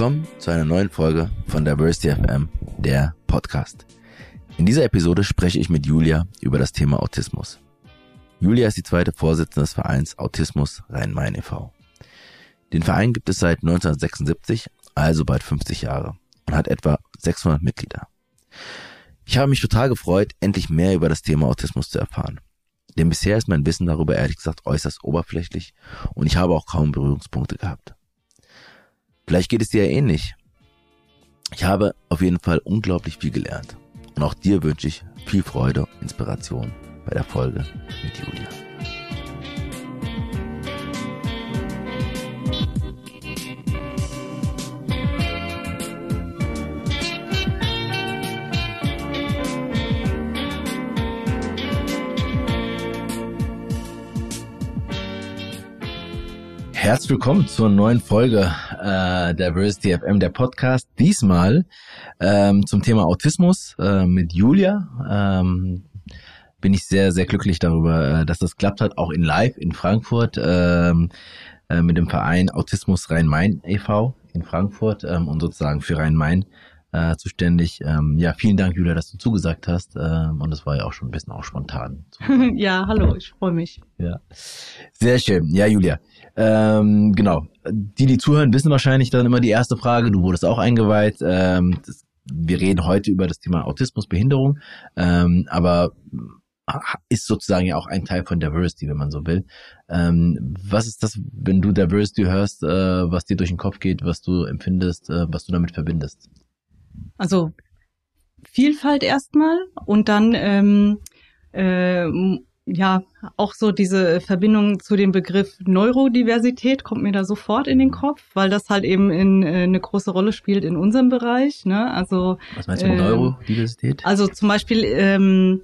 Willkommen zu einer neuen Folge von Diversity FM, der Podcast. In dieser Episode spreche ich mit Julia über das Thema Autismus. Julia ist die zweite Vorsitzende des Vereins Autismus Rhein-Main e.V. Den Verein gibt es seit 1976, also bald 50 Jahre, und hat etwa 600 Mitglieder. Ich habe mich total gefreut, endlich mehr über das Thema Autismus zu erfahren. Denn bisher ist mein Wissen darüber ehrlich gesagt äußerst oberflächlich und ich habe auch kaum Berührungspunkte gehabt. Vielleicht geht es dir ja ähnlich. Ich habe auf jeden Fall unglaublich viel gelernt. Und auch dir wünsche ich viel Freude und Inspiration bei der Folge mit Julia. Herzlich willkommen zur neuen Folge äh, Diversity FM, der Podcast. Diesmal ähm, zum Thema Autismus äh, mit Julia. Ähm, bin ich sehr, sehr glücklich darüber, äh, dass das klappt hat, auch in Live in Frankfurt ähm, äh, mit dem Verein Autismus Rhein-Main e.V. in Frankfurt ähm, und sozusagen für Rhein-Main äh, zuständig. Ähm, ja, vielen Dank, Julia, dass du zugesagt hast. Ähm, und das war ja auch schon ein bisschen auch spontan. ja, hallo, ich freue mich. Ja, sehr schön. Ja, Julia. Ähm, genau. Die, die zuhören, wissen wahrscheinlich dann immer die erste Frage. Du wurdest auch eingeweiht. Ähm, das, wir reden heute über das Thema Autismus, Behinderung, ähm, aber ist sozusagen ja auch ein Teil von Diversity, wenn man so will. Ähm, was ist das, wenn du Diversity hörst, äh, was dir durch den Kopf geht, was du empfindest, äh, was du damit verbindest? Also Vielfalt erstmal und dann ähm, äh, ja auch so diese Verbindung zu dem Begriff Neurodiversität kommt mir da sofort in den Kopf, weil das halt eben in, äh, eine große Rolle spielt in unserem Bereich. Ne? Also was meinst du mit äh, Neurodiversität? Also zum Beispiel ähm,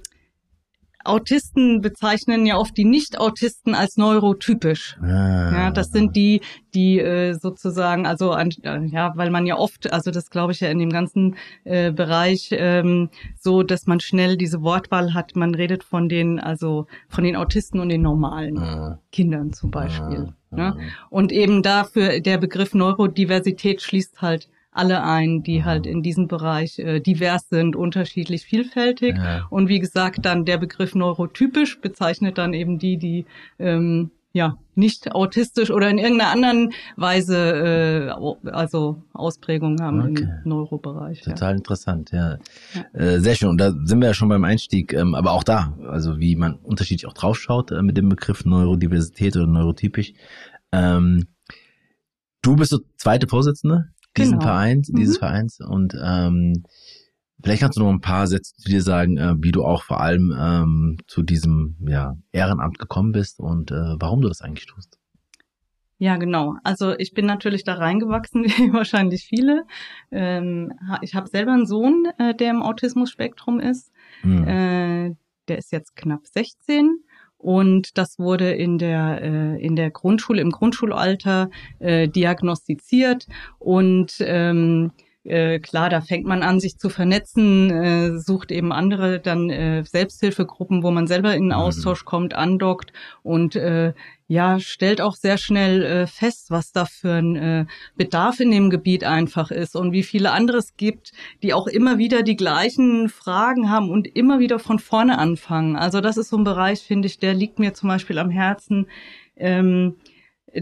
Autisten bezeichnen ja oft die Nicht-Autisten als neurotypisch. Ah. Ja, das sind die, die äh, sozusagen, also an, äh, ja, weil man ja oft, also das glaube ich ja in dem ganzen äh, Bereich ähm, so, dass man schnell diese Wortwahl hat. Man redet von den, also von den Autisten und den normalen ah. Kindern zum Beispiel. Ah. Ne? Und eben dafür der Begriff Neurodiversität schließt halt alle ein, die mhm. halt in diesem Bereich äh, divers sind, unterschiedlich vielfältig. Ja. Und wie gesagt, dann der Begriff neurotypisch bezeichnet dann eben die, die ähm, ja nicht autistisch oder in irgendeiner anderen Weise äh, also Ausprägungen haben okay. im Neurobereich. Total ja. interessant, ja. ja. Äh, sehr schön. Und da sind wir ja schon beim Einstieg, ähm, aber auch da, also wie man unterschiedlich auch draufschaut äh, mit dem Begriff Neurodiversität oder neurotypisch. Ähm, du bist so zweite Vorsitzende diesen genau. Vereins, dieses mhm. Vereins. Und ähm, vielleicht kannst du noch ein paar Sätze zu dir sagen, äh, wie du auch vor allem ähm, zu diesem ja, Ehrenamt gekommen bist und äh, warum du das eigentlich tust. Ja, genau. Also ich bin natürlich da reingewachsen, wie wahrscheinlich viele. Ähm, ich habe selber einen Sohn, äh, der im Autismus-Spektrum ist. Mhm. Äh, der ist jetzt knapp 16 und das wurde in der äh, in der Grundschule im Grundschulalter äh, diagnostiziert. Und ähm, äh, klar, da fängt man an, sich zu vernetzen, äh, sucht eben andere dann äh, Selbsthilfegruppen, wo man selber in den mhm. Austausch kommt, andockt und äh, ja, stellt auch sehr schnell äh, fest, was da für ein äh, Bedarf in dem Gebiet einfach ist und wie viele andere es gibt, die auch immer wieder die gleichen Fragen haben und immer wieder von vorne anfangen. Also das ist so ein Bereich, finde ich, der liegt mir zum Beispiel am Herzen. Ähm,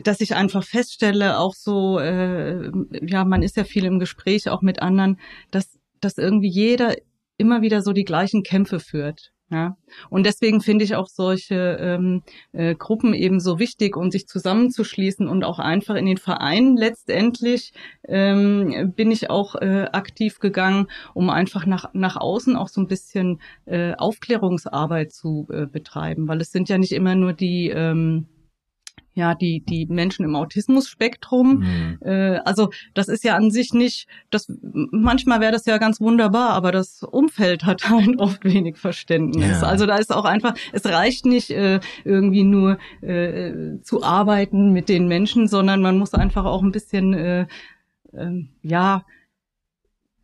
dass ich einfach feststelle, auch so, äh, ja, man ist ja viel im Gespräch auch mit anderen, dass, dass irgendwie jeder immer wieder so die gleichen Kämpfe führt. Ja, und deswegen finde ich auch solche ähm, äh, Gruppen eben so wichtig und sich zusammenzuschließen und auch einfach in den Verein letztendlich ähm, bin ich auch äh, aktiv gegangen, um einfach nach, nach außen auch so ein bisschen äh, Aufklärungsarbeit zu äh, betreiben, weil es sind ja nicht immer nur die ähm, ja, die, die Menschen im Autismus-Spektrum. Mhm. Äh, also das ist ja an sich nicht, das manchmal wäre das ja ganz wunderbar, aber das Umfeld hat halt oft wenig Verständnis. Ja. Also da ist auch einfach, es reicht nicht äh, irgendwie nur äh, zu arbeiten mit den Menschen, sondern man muss einfach auch ein bisschen äh, äh, ja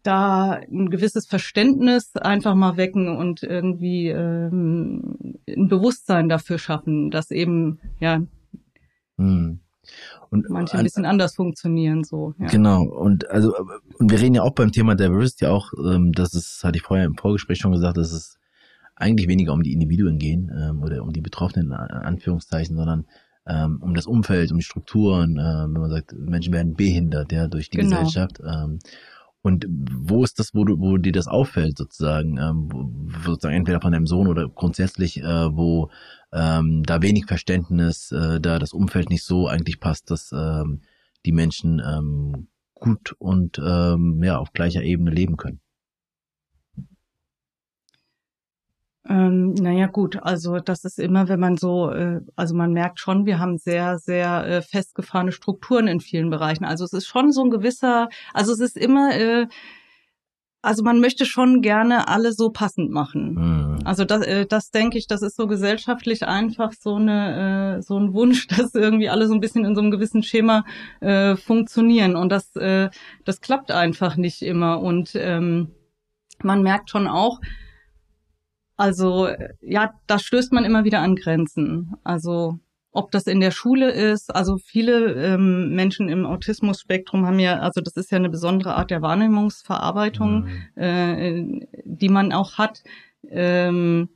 da ein gewisses Verständnis einfach mal wecken und irgendwie ähm, ein Bewusstsein dafür schaffen, dass eben ja hm. Und manche ein bisschen anders funktionieren so. Ja. Genau. Und also und wir reden ja auch beim Thema Diversity auch, ähm, das ist, hatte ich vorher im Vorgespräch schon gesagt, dass es eigentlich weniger um die Individuen gehen ähm, oder um die Betroffenen in Anführungszeichen, sondern ähm, um das Umfeld, um die Strukturen, äh, wenn man sagt, Menschen werden behindert, ja, durch die genau. Gesellschaft. Ähm, und wo ist das, wo du, wo dir das auffällt, sozusagen, ähm, wo, sozusagen entweder von deinem Sohn oder grundsätzlich, äh, wo ähm, da wenig Verständnis, äh, da das Umfeld nicht so eigentlich passt, dass ähm, die Menschen ähm, gut und ähm, ja auf gleicher Ebene leben können? Ähm, naja gut, also das ist immer, wenn man so, äh, also man merkt schon, wir haben sehr, sehr äh, festgefahrene Strukturen in vielen Bereichen. Also es ist schon so ein gewisser, also es ist immer, äh, also man möchte schon gerne alle so passend machen. Mhm. Also das, äh, das denke ich, das ist so gesellschaftlich einfach so eine, äh, so ein Wunsch, dass irgendwie alle so ein bisschen in so einem gewissen Schema äh, funktionieren und das, äh, das klappt einfach nicht immer und ähm, man merkt schon auch, also ja, da stößt man immer wieder an Grenzen. Also ob das in der Schule ist, also viele ähm, Menschen im Autismus-Spektrum haben ja, also das ist ja eine besondere Art der Wahrnehmungsverarbeitung, mhm. äh, die man auch hat. Ähm,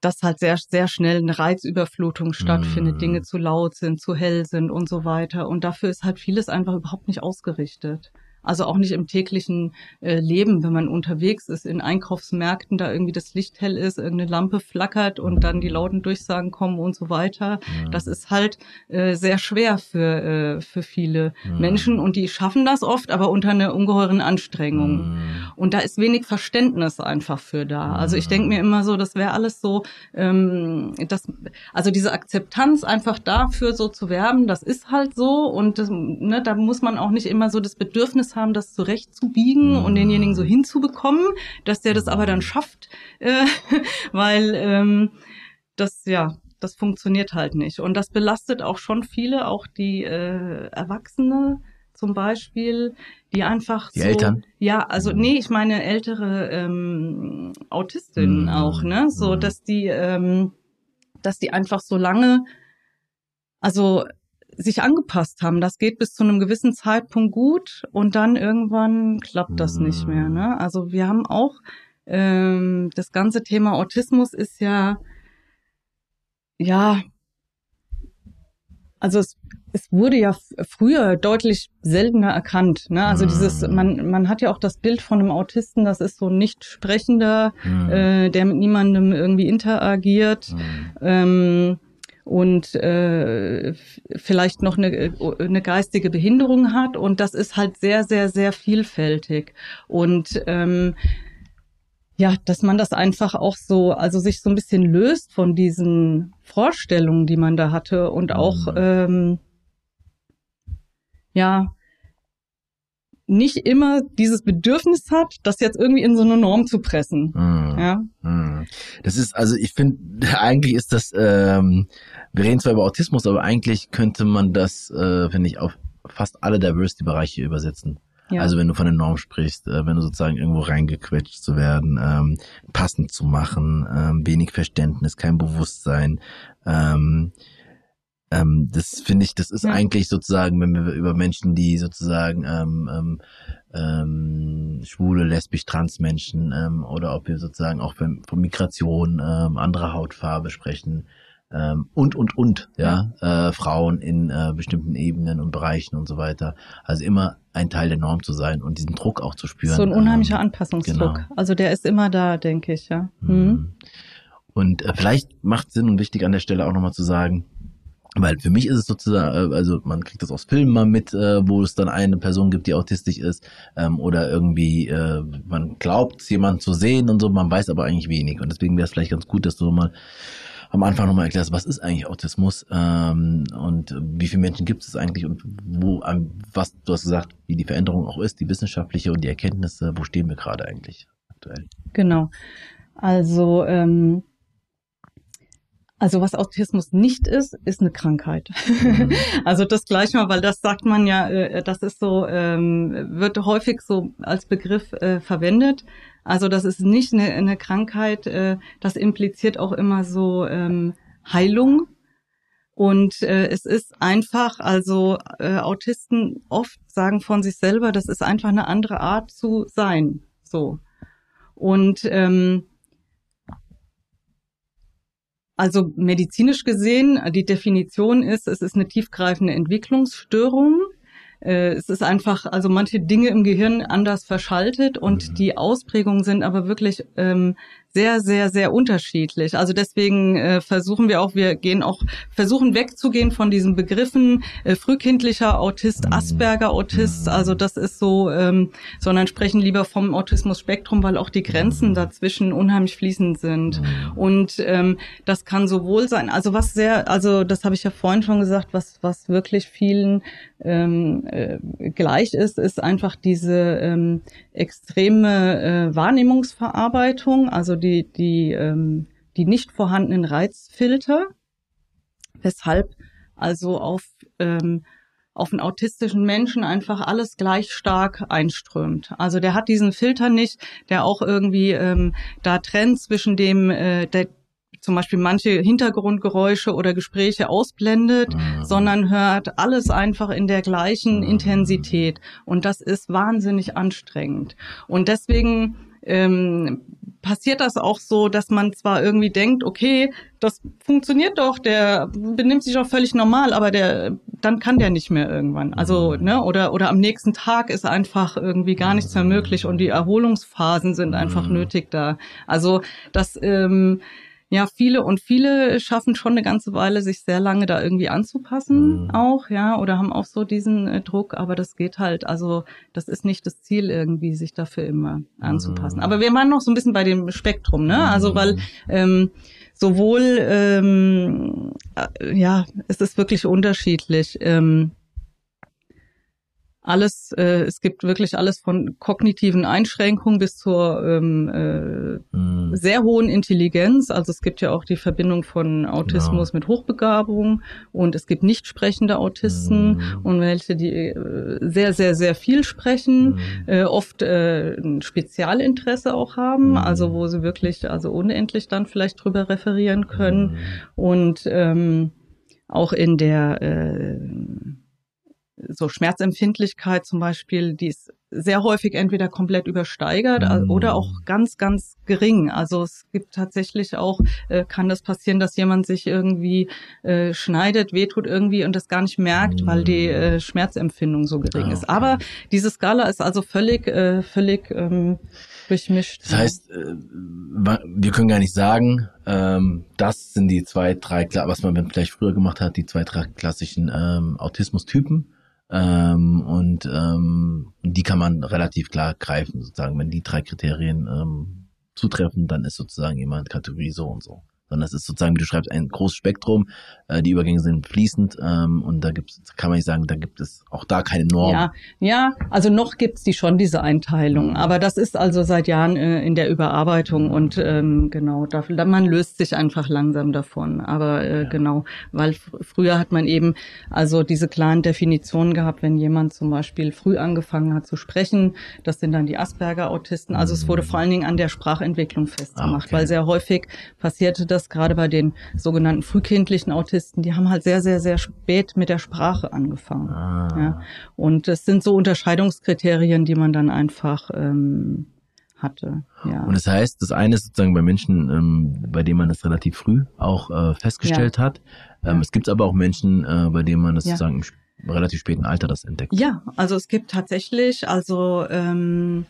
dass halt sehr, sehr schnell eine Reizüberflutung stattfindet, mm. Dinge zu laut sind, zu hell sind und so weiter. Und dafür ist halt vieles einfach überhaupt nicht ausgerichtet. Also auch nicht im täglichen äh, Leben, wenn man unterwegs ist, in Einkaufsmärkten, da irgendwie das Licht hell ist, irgendeine Lampe flackert und dann die lauten Durchsagen kommen und so weiter. Ja. Das ist halt äh, sehr schwer für, äh, für viele ja. Menschen und die schaffen das oft, aber unter einer ungeheuren Anstrengung. Ja. Und da ist wenig Verständnis einfach für da. Also ich denke mir immer so, das wäre alles so, ähm, das, also diese Akzeptanz einfach dafür so zu werben, das ist halt so und das, ne, da muss man auch nicht immer so das Bedürfnis Bedürfnis haben, das zurechtzubiegen mhm. und denjenigen so hinzubekommen, dass der das aber dann schafft, äh, weil ähm, das ja das funktioniert halt nicht und das belastet auch schon viele, auch die äh, Erwachsene zum Beispiel, die einfach die so, Eltern? ja, also nee, ich meine ältere ähm, Autistinnen mhm. auch, ne, so mhm. dass die ähm, dass die einfach so lange also sich angepasst haben. Das geht bis zu einem gewissen Zeitpunkt gut und dann irgendwann klappt das nicht mehr. Ne? Also wir haben auch ähm, das ganze Thema Autismus ist ja ja also es, es wurde ja früher deutlich seltener erkannt. Ne? Also dieses, mhm. man, man hat ja auch das Bild von einem Autisten, das ist so ein nicht sprechender, mm. äh, der mit niemandem irgendwie interagiert. Mm. Ähm, und äh, vielleicht noch eine, eine geistige Behinderung hat. Und das ist halt sehr, sehr, sehr vielfältig. Und ähm, ja, dass man das einfach auch so, also sich so ein bisschen löst von diesen Vorstellungen, die man da hatte und auch mhm. ähm, ja nicht immer dieses Bedürfnis hat, das jetzt irgendwie in so eine Norm zu pressen. Mm. Ja. Mm. Das ist, also ich finde, eigentlich ist das, ähm, wir reden zwar über Autismus, aber eigentlich könnte man das, äh, finde ich, auf fast alle Diversity-Bereiche übersetzen. Ja. Also wenn du von der Norm sprichst, äh, wenn du sozusagen irgendwo reingequetscht zu werden, ähm, passend zu machen, ähm, wenig Verständnis, kein Bewusstsein, ähm, ähm, das finde ich, das ist ja. eigentlich sozusagen, wenn wir über Menschen, die sozusagen ähm, ähm, ähm, schwule, lesbisch, trans Menschen ähm, oder ob wir sozusagen auch von, von Migration, ähm, anderer Hautfarbe sprechen ähm, und und und ja, ja. Äh, Frauen in äh, bestimmten Ebenen und Bereichen und so weiter. Also immer ein Teil der Norm zu sein und diesen Druck auch zu spüren. So ein unheimlicher ähm, Anpassungsdruck. Genau. Also der ist immer da, denke ich, ja. Mhm. Mhm. Und äh, vielleicht macht Sinn und wichtig an der Stelle auch nochmal zu sagen, weil für mich ist es sozusagen, äh, also man kriegt das aus Filmen mal mit, äh, wo es dann eine Person gibt, die autistisch ist, ähm, oder irgendwie äh, man glaubt, jemanden zu sehen und so, man weiß aber eigentlich wenig. Und deswegen wäre es vielleicht ganz gut, dass du mal am Anfang nochmal erklärst, was ist eigentlich Autismus ähm, und wie viele Menschen gibt es eigentlich und wo, was, du hast gesagt, wie die Veränderung auch ist, die wissenschaftliche und die Erkenntnisse, wo stehen wir gerade eigentlich aktuell? Genau. Also ähm, also was Autismus nicht ist, ist eine Krankheit. Mhm. also das gleich mal, weil das sagt man ja, äh, das ist so, ähm, wird häufig so als Begriff äh, verwendet. Also das ist nicht eine, eine Krankheit, äh, das impliziert auch immer so ähm, Heilung. Und es ist einfach, also Autisten oft sagen von sich selber, das ist einfach eine andere Art zu sein. So. Und ähm, also medizinisch gesehen, die Definition ist, es ist eine tiefgreifende Entwicklungsstörung. Äh, es ist einfach, also manche Dinge im Gehirn anders verschaltet und mhm. die Ausprägungen sind aber wirklich ähm, sehr, sehr, sehr unterschiedlich. Also deswegen äh, versuchen wir auch, wir gehen auch, versuchen wegzugehen von diesen Begriffen äh, frühkindlicher Autist. Asperger-Autist. Mhm. Also das ist so, ähm, sondern sprechen lieber vom Autismus-Spektrum, weil auch die Grenzen dazwischen unheimlich fließend sind. Und ähm, das kann sowohl sein, also was sehr, also das habe ich ja vorhin schon gesagt, was, was wirklich vielen ähm, äh, gleich ist, ist einfach diese ähm, extreme äh, Wahrnehmungsverarbeitung, also die, die, ähm, die nicht vorhandenen Reizfilter, weshalb also auf, ähm, auf einen autistischen Menschen einfach alles gleich stark einströmt. Also der hat diesen Filter nicht, der auch irgendwie ähm, da trennt zwischen dem, äh, der, zum Beispiel manche Hintergrundgeräusche oder Gespräche ausblendet, mhm. sondern hört alles einfach in der gleichen mhm. Intensität. Und das ist wahnsinnig anstrengend. Und deswegen ähm, passiert das auch so, dass man zwar irgendwie denkt, okay, das funktioniert doch, der benimmt sich auch völlig normal, aber der dann kann der nicht mehr irgendwann. Also, mhm. ne, oder oder am nächsten Tag ist einfach irgendwie gar nichts mehr möglich und die Erholungsphasen sind einfach mhm. nötig da. Also, das ähm, ja, viele und viele schaffen schon eine ganze Weile, sich sehr lange da irgendwie anzupassen, mhm. auch, ja, oder haben auch so diesen äh, Druck, aber das geht halt, also das ist nicht das Ziel irgendwie, sich dafür immer anzupassen. Mhm. Aber wir waren noch so ein bisschen bei dem Spektrum, ne? Also weil ähm, sowohl ähm, äh, ja, es ist wirklich unterschiedlich. Ähm, alles, äh, es gibt wirklich alles von kognitiven Einschränkungen bis zur ähm, äh, mm. sehr hohen Intelligenz. Also es gibt ja auch die Verbindung von Autismus ja. mit Hochbegabung und es gibt nicht sprechende Autisten mm. und welche, die äh, sehr, sehr, sehr viel sprechen, mm. äh, oft äh, ein Spezialinteresse auch haben, also wo sie wirklich, also unendlich dann vielleicht drüber referieren können und ähm, auch in der äh, so Schmerzempfindlichkeit zum Beispiel, die ist sehr häufig entweder komplett übersteigert mm. oder auch ganz, ganz gering. Also es gibt tatsächlich auch, äh, kann das passieren, dass jemand sich irgendwie äh, schneidet, wehtut irgendwie und das gar nicht merkt, mm. weil die mm. äh, Schmerzempfindung so gering ah, ist. Aber diese Skala ist also völlig, äh, völlig ähm, durchmischt. Das heißt, äh, wir können gar nicht sagen, ähm, das sind die zwei, drei, was man vielleicht früher gemacht hat, die zwei, drei klassischen ähm, Autismus-Typen ähm, und ähm, die kann man relativ klar greifen, sozusagen. Wenn die drei Kriterien ähm, zutreffen, dann ist sozusagen jemand Kategorie so und so sondern das ist sozusagen, wie du schreibst, ein großes Spektrum. Äh, die Übergänge sind fließend ähm, und da gibt kann man nicht sagen, da gibt es auch da keine Norm. Ja, ja, also noch gibt's die schon diese Einteilung, aber das ist also seit Jahren äh, in der Überarbeitung und ähm, genau, da, man löst sich einfach langsam davon. Aber äh, ja. genau, weil früher hat man eben also diese klaren Definitionen gehabt, wenn jemand zum Beispiel früh angefangen hat zu sprechen, das sind dann die Asperger-Autisten. Also mhm. es wurde vor allen Dingen an der Sprachentwicklung festgemacht, ah, okay. weil sehr häufig passierte das das gerade bei den sogenannten frühkindlichen Autisten, die haben halt sehr, sehr, sehr spät mit der Sprache angefangen. Ah. Ja. Und es sind so Unterscheidungskriterien, die man dann einfach ähm, hatte. Ja. Und das heißt, das eine ist sozusagen bei Menschen, ähm, bei denen man das relativ früh auch äh, festgestellt ja. hat. Ähm, ja. Es gibt aber auch Menschen, äh, bei denen man das sozusagen im relativ späten Alter das entdeckt. Ja, also es gibt tatsächlich, also ähm,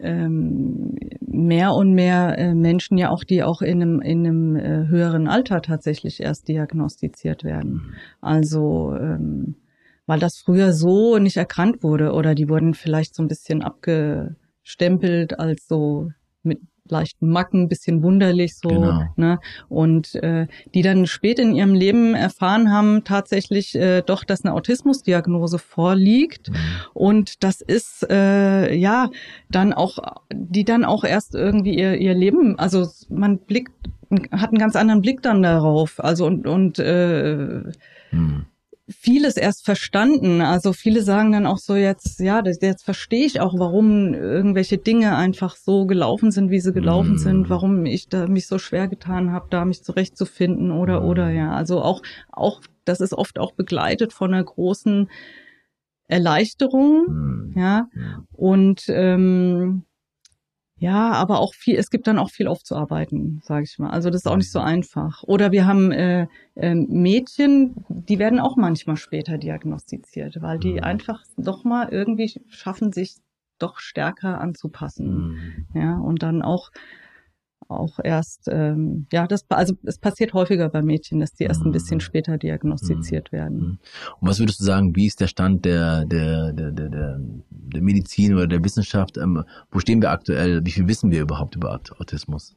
ähm, mehr und mehr äh, Menschen ja auch, die auch in einem, in einem äh, höheren Alter tatsächlich erst diagnostiziert werden. Mhm. Also ähm, weil das früher so nicht erkannt wurde oder die wurden vielleicht so ein bisschen abgestempelt als so mit leichten Macken, bisschen wunderlich so, genau. ne? Und äh, die dann spät in ihrem Leben erfahren haben, tatsächlich äh, doch, dass eine Autismusdiagnose vorliegt. Mhm. Und das ist äh, ja dann auch, die dann auch erst irgendwie ihr, ihr Leben, also man blickt, hat einen ganz anderen Blick dann darauf. Also und, und äh, mhm vieles erst verstanden. Also viele sagen dann auch so jetzt, ja, jetzt verstehe ich auch, warum irgendwelche Dinge einfach so gelaufen sind, wie sie gelaufen mm. sind, warum ich da mich so schwer getan habe, da mich zurechtzufinden oder mm. oder ja. Also auch auch das ist oft auch begleitet von einer großen Erleichterung, mm. ja und ähm, ja, aber auch viel, es gibt dann auch viel aufzuarbeiten, sage ich mal. Also das ist auch nicht so einfach. Oder wir haben äh, äh, Mädchen, die werden auch manchmal später diagnostiziert, weil die mhm. einfach doch mal irgendwie schaffen, sich doch stärker anzupassen. Mhm. Ja, und dann auch auch erst, ähm, ja, das, also es passiert häufiger bei Mädchen, dass die erst ein bisschen mhm. später diagnostiziert mhm. werden. Mhm. Und was würdest du sagen, wie ist der Stand der, der, der, der, der, der Medizin oder der Wissenschaft? Ähm, wo stehen wir aktuell? Wie viel wissen wir überhaupt über Autismus?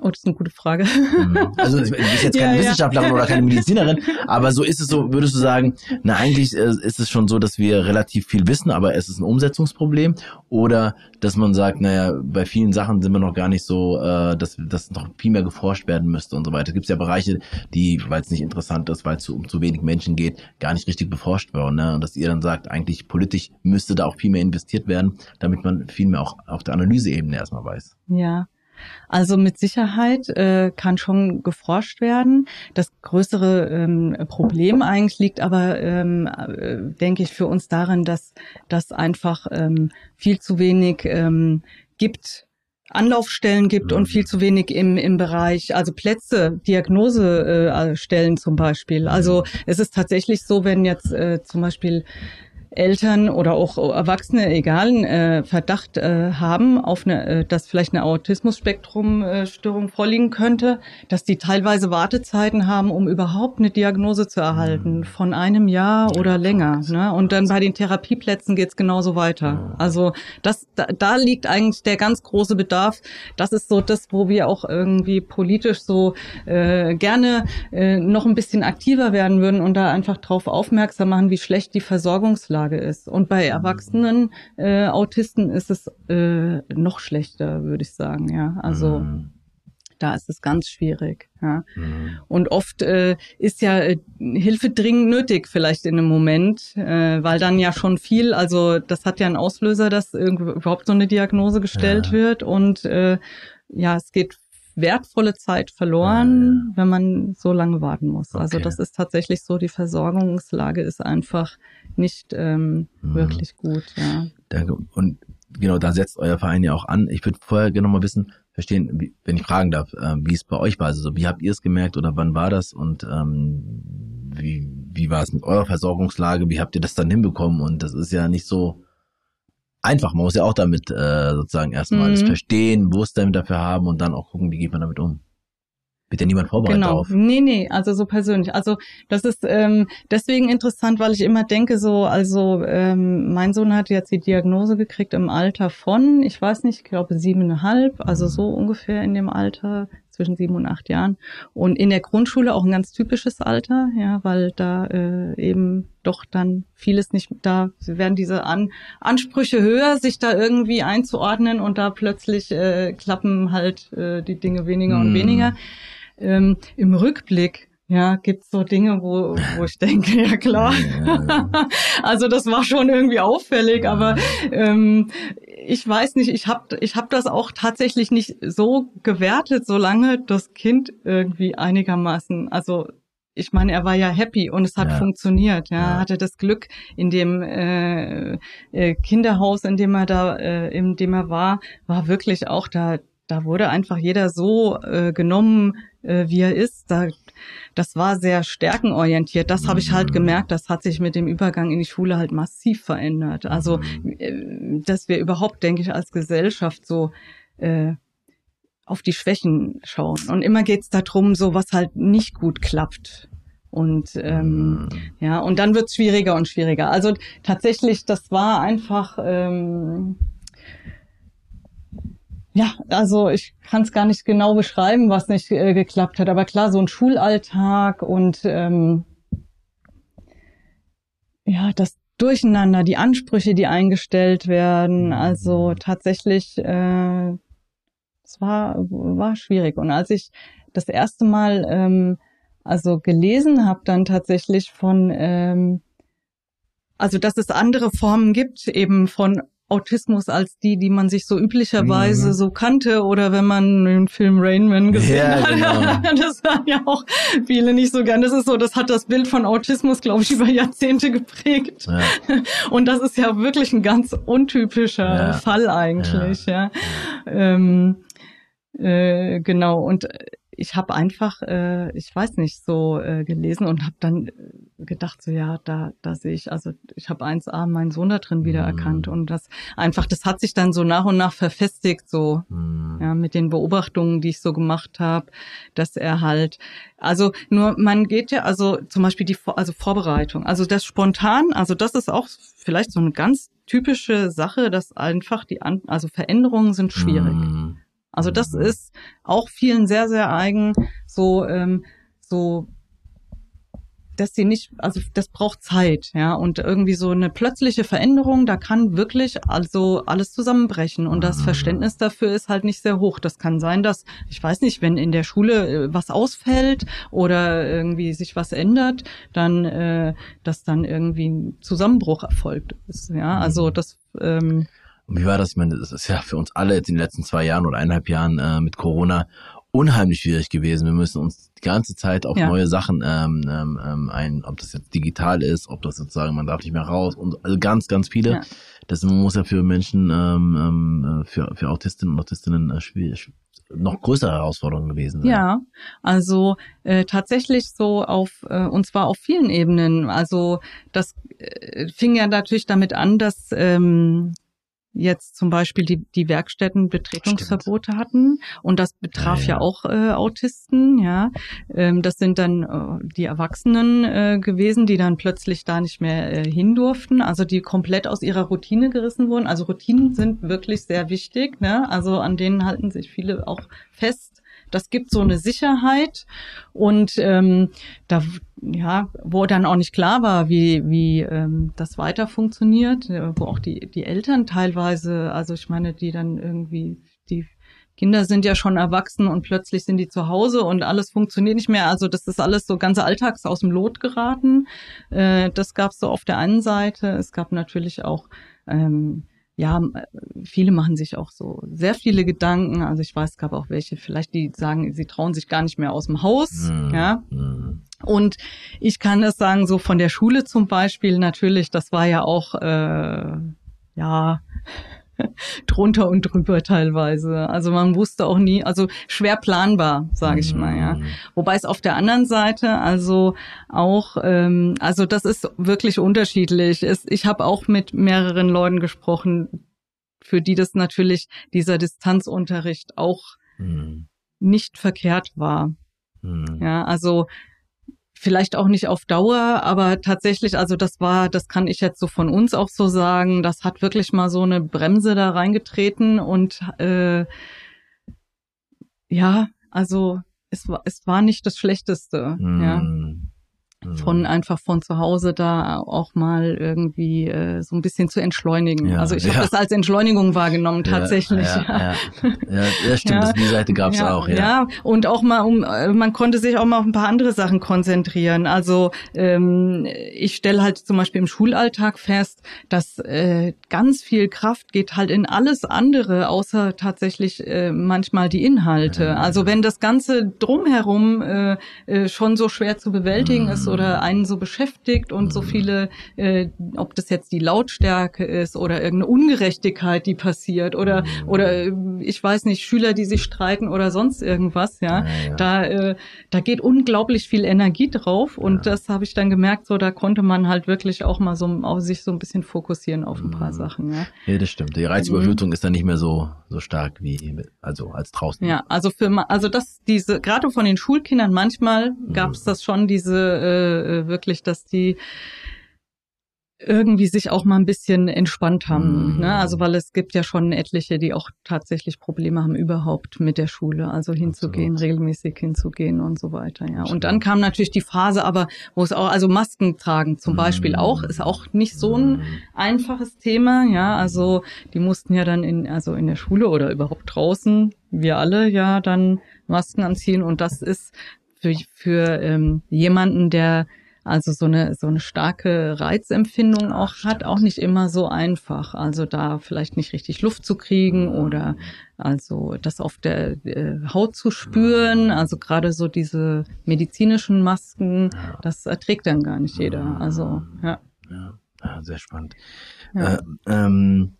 Oh, das ist eine gute Frage. Mhm. Also du bist jetzt keine ja, Wissenschaftlerin ja. oder keine Medizinerin, aber so ist es so, würdest du sagen, na eigentlich äh, ist es schon so, dass wir relativ viel wissen, aber es ist ein Umsetzungsproblem oder dass man sagt, naja, bei vielen Sachen sind wir noch gar nicht so, äh, dass, dass noch viel mehr geforscht werden müsste und so weiter. Gibt es ja Bereiche, die, weil es nicht interessant ist, weil es um zu wenig Menschen geht, gar nicht richtig beforscht werden. Ne? Und dass ihr dann sagt, eigentlich politisch müsste da auch viel mehr investiert werden, damit man viel mehr auch auf der Analyseebene erstmal weiß. Ja, also mit Sicherheit äh, kann schon geforscht werden. Das größere ähm, Problem eigentlich liegt aber, ähm, äh, denke ich, für uns darin, dass das einfach ähm, viel zu wenig ähm, gibt, Anlaufstellen gibt und viel zu wenig im, im Bereich, also Plätze, Diagnosestellen äh, zum Beispiel. Also es ist tatsächlich so, wenn jetzt äh, zum Beispiel Eltern oder auch Erwachsene, egal, äh, Verdacht äh, haben auf eine, äh, dass vielleicht eine Autismus-Spektrum-Störung vorliegen könnte, dass die teilweise Wartezeiten haben, um überhaupt eine Diagnose zu erhalten, mhm. von einem Jahr oder länger. Ne? Und dann bei den Therapieplätzen geht's genauso weiter. Also das, da, da liegt eigentlich der ganz große Bedarf. Das ist so das, wo wir auch irgendwie politisch so äh, gerne äh, noch ein bisschen aktiver werden würden und da einfach drauf aufmerksam machen, wie schlecht die Versorgungslage Lage ist. Und bei Erwachsenen äh, Autisten ist es äh, noch schlechter, würde ich sagen. Ja, also mhm. da ist es ganz schwierig. Ja. Mhm. Und oft äh, ist ja äh, Hilfe dringend nötig, vielleicht in einem Moment, äh, weil dann ja schon viel, also das hat ja einen Auslöser, dass überhaupt so eine Diagnose gestellt ja. wird und äh, ja, es geht wertvolle Zeit verloren, ja. wenn man so lange warten muss. Also okay. Also das ist tatsächlich so, die Versorgungslage ist einfach nicht ähm, mhm. wirklich gut. Ja. Danke. Und genau, da setzt euer Verein ja auch an. Ich würde vorher gerne mal wissen, verstehen, wie, wenn ich fragen darf, äh, wie es bei euch war. Also wie habt ihr es gemerkt oder wann war das und ähm, wie, wie war es mit eurer Versorgungslage? Wie habt ihr das dann hinbekommen? Und das ist ja nicht so einfach. Man muss ja auch damit äh, sozusagen erstmal mhm. das verstehen, Bewusstsein dafür haben und dann auch gucken, wie geht man damit um. Wird ja niemand vorbereitet genau. auf. Nee, nee, also so persönlich. Also das ist ähm, deswegen interessant, weil ich immer denke, so, also ähm, mein Sohn hat jetzt die Diagnose gekriegt im Alter von, ich weiß nicht, ich glaube siebeneinhalb, also so ungefähr in dem Alter, zwischen sieben und acht Jahren. Und in der Grundschule auch ein ganz typisches Alter, ja, weil da äh, eben doch dann vieles nicht, da werden diese An Ansprüche höher, sich da irgendwie einzuordnen und da plötzlich äh, klappen halt äh, die Dinge weniger und mm. weniger. Ähm, Im Rückblick ja, gibt's so Dinge, wo, wo ich denke, ja klar. also das war schon irgendwie auffällig, aber ähm, ich weiß nicht, ich habe ich hab das auch tatsächlich nicht so gewertet, solange das Kind irgendwie einigermaßen, also ich meine, er war ja happy und es hat ja. funktioniert. Ja, ja. hatte das Glück in dem äh, äh, Kinderhaus, in dem er da, äh, in dem er war, war wirklich auch da. Da wurde einfach jeder so äh, genommen, äh, wie er ist. Da das war sehr stärkenorientiert. Das habe ich halt mhm. gemerkt, das hat sich mit dem Übergang in die Schule halt massiv verändert. Also, mhm. äh, dass wir überhaupt, denke ich, als Gesellschaft so äh, auf die Schwächen schauen. Und immer geht's darum, so was halt nicht gut klappt. Und ähm, mhm. ja, und dann wird's schwieriger und schwieriger. Also tatsächlich, das war einfach ähm, ja, also ich kann es gar nicht genau beschreiben, was nicht äh, geklappt hat. Aber klar, so ein Schulalltag und ähm, ja, das Durcheinander, die Ansprüche, die eingestellt werden. Also tatsächlich, äh, es war war schwierig. Und als ich das erste Mal ähm, also gelesen habe dann tatsächlich von, ähm, also dass es andere Formen gibt, eben von Autismus als die, die man sich so üblicherweise mhm. so kannte oder wenn man den Film Rainman gesehen ja, hat. Genau. Das waren ja auch viele nicht so gern. Das ist so, das hat das Bild von Autismus, glaube ich, über Jahrzehnte geprägt. Ja. Und das ist ja wirklich ein ganz untypischer ja. Fall eigentlich, ja. Ähm, äh, genau. Und ich habe einfach, äh, ich weiß nicht, so äh, gelesen und habe dann gedacht, so ja, da, da sehe ich, also ich habe 1a meinen Sohn da drin wiedererkannt mhm. und das einfach, das hat sich dann so nach und nach verfestigt, so mhm. ja, mit den Beobachtungen, die ich so gemacht habe, dass er halt, also nur man geht ja, also zum Beispiel die, also Vorbereitung, also das spontan, also das ist auch vielleicht so eine ganz typische Sache, dass einfach die, also Veränderungen sind schwierig. Mhm. Also das mhm. ist auch vielen sehr, sehr eigen, so, ähm, so, dass sie nicht, also das braucht Zeit, ja, und irgendwie so eine plötzliche Veränderung, da kann wirklich also alles zusammenbrechen und das mhm. Verständnis dafür ist halt nicht sehr hoch. Das kann sein, dass, ich weiß nicht, wenn in der Schule äh, was ausfällt oder irgendwie sich was ändert, dann, äh, dass dann irgendwie ein Zusammenbruch erfolgt ist, ja, also mhm. das, ähm, und wie war das? Ich meine, das ist ja für uns alle jetzt in den letzten zwei Jahren oder eineinhalb Jahren äh, mit Corona unheimlich schwierig gewesen. Wir müssen uns die ganze Zeit auf ja. neue Sachen ähm, ähm, ähm, ein, ob das jetzt digital ist, ob das sozusagen, man darf nicht mehr raus und also ganz, ganz viele. Ja. Das muss ja für Menschen, ähm, ähm, äh, für, für Autistinnen und Autistinnen äh, schwierig, noch größere Herausforderungen gewesen sein. Ja, also äh, tatsächlich so auf äh, und zwar auf vielen Ebenen. Also das äh, fing ja natürlich damit an, dass ähm, jetzt zum Beispiel die, die Werkstätten Betretungsverbote Stimmt. hatten und das betraf ja, ja. ja auch äh, Autisten, ja. Ähm, das sind dann äh, die Erwachsenen äh, gewesen, die dann plötzlich da nicht mehr äh, hin durften, also die komplett aus ihrer Routine gerissen wurden. Also Routinen sind wirklich sehr wichtig, ne? Also an denen halten sich viele auch fest das gibt so eine Sicherheit und ähm, da ja, wo dann auch nicht klar war, wie wie ähm, das weiter funktioniert, äh, wo auch die die Eltern teilweise, also ich meine, die dann irgendwie die Kinder sind ja schon erwachsen und plötzlich sind die zu Hause und alles funktioniert nicht mehr. Also das ist alles so ganze Alltags aus dem Lot geraten. Äh, das gab es so auf der einen Seite. Es gab natürlich auch ähm, ja, viele machen sich auch so sehr viele Gedanken. Also ich weiß, es gab auch welche, vielleicht die sagen, sie trauen sich gar nicht mehr aus dem Haus, mhm. ja. Und ich kann das sagen, so von der Schule zum Beispiel natürlich, das war ja auch, äh, ja, drunter und drüber teilweise. Also man wusste auch nie, also schwer planbar, sage ich mal, ja. Mhm. Wobei es auf der anderen Seite also auch, ähm, also das ist wirklich unterschiedlich. Es, ich habe auch mit mehreren Leuten gesprochen, für die das natürlich dieser Distanzunterricht auch mhm. nicht verkehrt war. Mhm. Ja, also vielleicht auch nicht auf Dauer, aber tatsächlich, also das war, das kann ich jetzt so von uns auch so sagen, das hat wirklich mal so eine Bremse da reingetreten und äh, ja, also es war, es war nicht das Schlechteste. Mm. Ja. Von mhm. einfach von zu Hause da auch mal irgendwie äh, so ein bisschen zu entschleunigen. Ja, also ich habe ja. das als Entschleunigung wahrgenommen tatsächlich. Ja, ja, ja. stimmt, das, die Seite gab's auch. Ja. ja, und auch mal um, äh, man konnte sich auch mal auf ein paar andere Sachen konzentrieren. Also ähm, ich stelle halt zum Beispiel im Schulalltag fest, dass äh, ganz viel Kraft geht halt in alles andere, außer tatsächlich äh, manchmal die Inhalte. Also wenn das Ganze drumherum äh, äh, schon so schwer zu bewältigen mhm. ist oder einen so beschäftigt und so viele, äh, ob das jetzt die Lautstärke ist oder irgendeine Ungerechtigkeit, die passiert oder oder äh, ich weiß nicht Schüler, die sich streiten oder sonst irgendwas, ja, da äh, da geht unglaublich viel Energie drauf und das habe ich dann gemerkt, so da konnte man halt wirklich auch mal so auf sich so ein bisschen fokussieren auf ein paar mhm. Sachen, ja. Ja, das stimmt. Die Reizüberflutung mhm. ist dann nicht mehr so so stark wie also als draußen. Ja, also für also das diese gerade von den Schulkindern manchmal gab es mhm. das schon diese äh, äh, wirklich, dass die irgendwie sich auch mal ein bisschen entspannt haben. Mm. Ne? Also weil es gibt ja schon etliche, die auch tatsächlich Probleme haben überhaupt mit der Schule, also hinzugehen, Absolut. regelmäßig hinzugehen und so weiter. Ja. Und dann kam natürlich die Phase, aber wo es auch, also Masken tragen zum mm. Beispiel auch, ist auch nicht so ein mm. einfaches Thema. Ja, also die mussten ja dann in, also in der Schule oder überhaupt draußen, wir alle ja dann Masken anziehen und das ist für, für ähm, jemanden, der also so eine so eine starke Reizempfindung auch hat, auch nicht immer so einfach. Also da vielleicht nicht richtig Luft zu kriegen oder also das auf der äh, Haut zu spüren. Also gerade so diese medizinischen Masken, das erträgt dann gar nicht jeder. Also ja. Ja, ja sehr spannend. Ja. Äh, ähm,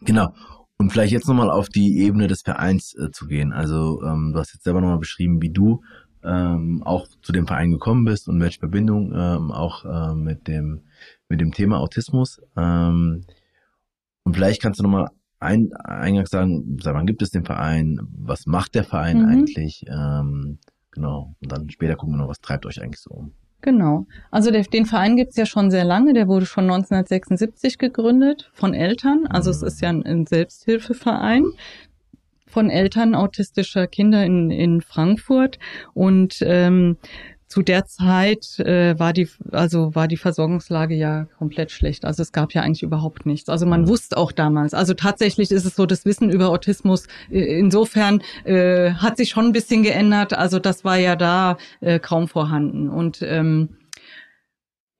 genau. Und vielleicht jetzt nochmal auf die Ebene des Vereins äh, zu gehen. Also ähm, du hast jetzt selber nochmal beschrieben, wie du ähm, auch zu dem Verein gekommen bist und welche Verbindung ähm, auch äh, mit dem mit dem Thema Autismus. Ähm, und vielleicht kannst du nochmal ein, eingangs sagen, seit wann gibt es den Verein, was macht der Verein mhm. eigentlich? Ähm, genau. Und dann später gucken wir noch, was treibt euch eigentlich so um. Genau. Also der, den Verein gibt's ja schon sehr lange. Der wurde schon 1976 gegründet von Eltern. Also mhm. es ist ja ein, ein Selbsthilfeverein von Eltern autistischer Kinder in, in Frankfurt und ähm, zu der Zeit äh, war die also war die Versorgungslage ja komplett schlecht. Also es gab ja eigentlich überhaupt nichts. Also man wusste auch damals. Also tatsächlich ist es so, das Wissen über Autismus äh, insofern äh, hat sich schon ein bisschen geändert. Also das war ja da äh, kaum vorhanden und ähm,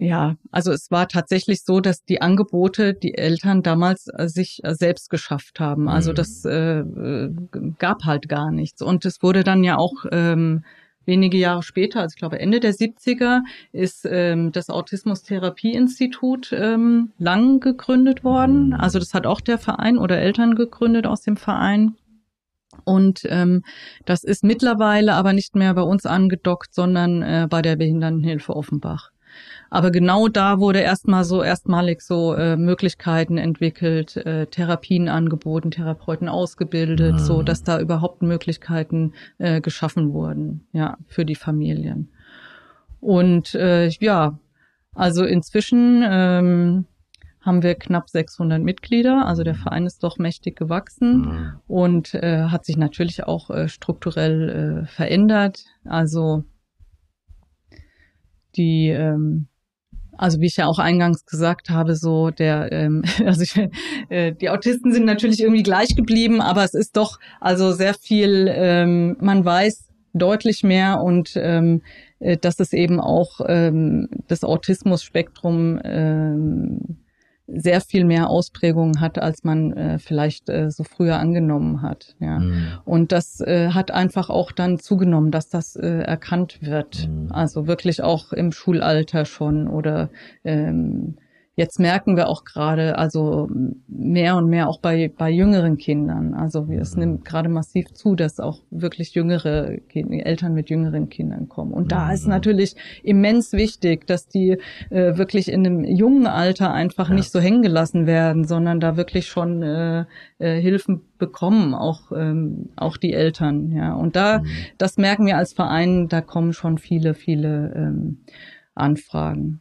ja, also es war tatsächlich so, dass die Angebote die Eltern damals äh, sich äh, selbst geschafft haben. Also mhm. das äh, äh, gab halt gar nichts. Und es wurde dann ja auch ähm, wenige Jahre später, also ich glaube Ende der 70er, ist ähm, das Autismus-Therapie-Institut ähm, lang gegründet worden. Mhm. Also das hat auch der Verein oder Eltern gegründet aus dem Verein. Und ähm, das ist mittlerweile aber nicht mehr bei uns angedockt, sondern äh, bei der Behindertenhilfe Offenbach. Aber genau da wurde erstmal so erstmalig so äh, Möglichkeiten entwickelt, äh, Therapien angeboten, Therapeuten ausgebildet, mhm. so dass da überhaupt Möglichkeiten äh, geschaffen wurden, ja, für die Familien. Und äh, ja, also inzwischen ähm, haben wir knapp 600 Mitglieder. Also der Verein ist doch mächtig gewachsen mhm. und äh, hat sich natürlich auch äh, strukturell äh, verändert. Also die ähm, also wie ich ja auch eingangs gesagt habe, so der, ähm, also ich, äh, die Autisten sind natürlich irgendwie gleich geblieben, aber es ist doch also sehr viel, ähm, man weiß deutlich mehr und ähm, äh, dass es eben auch ähm, das Autismus-Spektrum ähm, sehr viel mehr Ausprägungen hat, als man äh, vielleicht äh, so früher angenommen hat. Ja. Mhm. Und das äh, hat einfach auch dann zugenommen, dass das äh, erkannt wird. Mhm. Also wirklich auch im Schulalter schon oder ähm, Jetzt merken wir auch gerade, also mehr und mehr auch bei, bei jüngeren Kindern. Also es mhm. nimmt gerade massiv zu, dass auch wirklich jüngere Eltern mit jüngeren Kindern kommen. Und da ist mhm. natürlich immens wichtig, dass die äh, wirklich in einem jungen Alter einfach ja. nicht so hängen gelassen werden, sondern da wirklich schon äh, äh, Hilfen bekommen, auch ähm, auch die Eltern. Ja, und da, mhm. das merken wir als Verein, da kommen schon viele, viele ähm, Anfragen.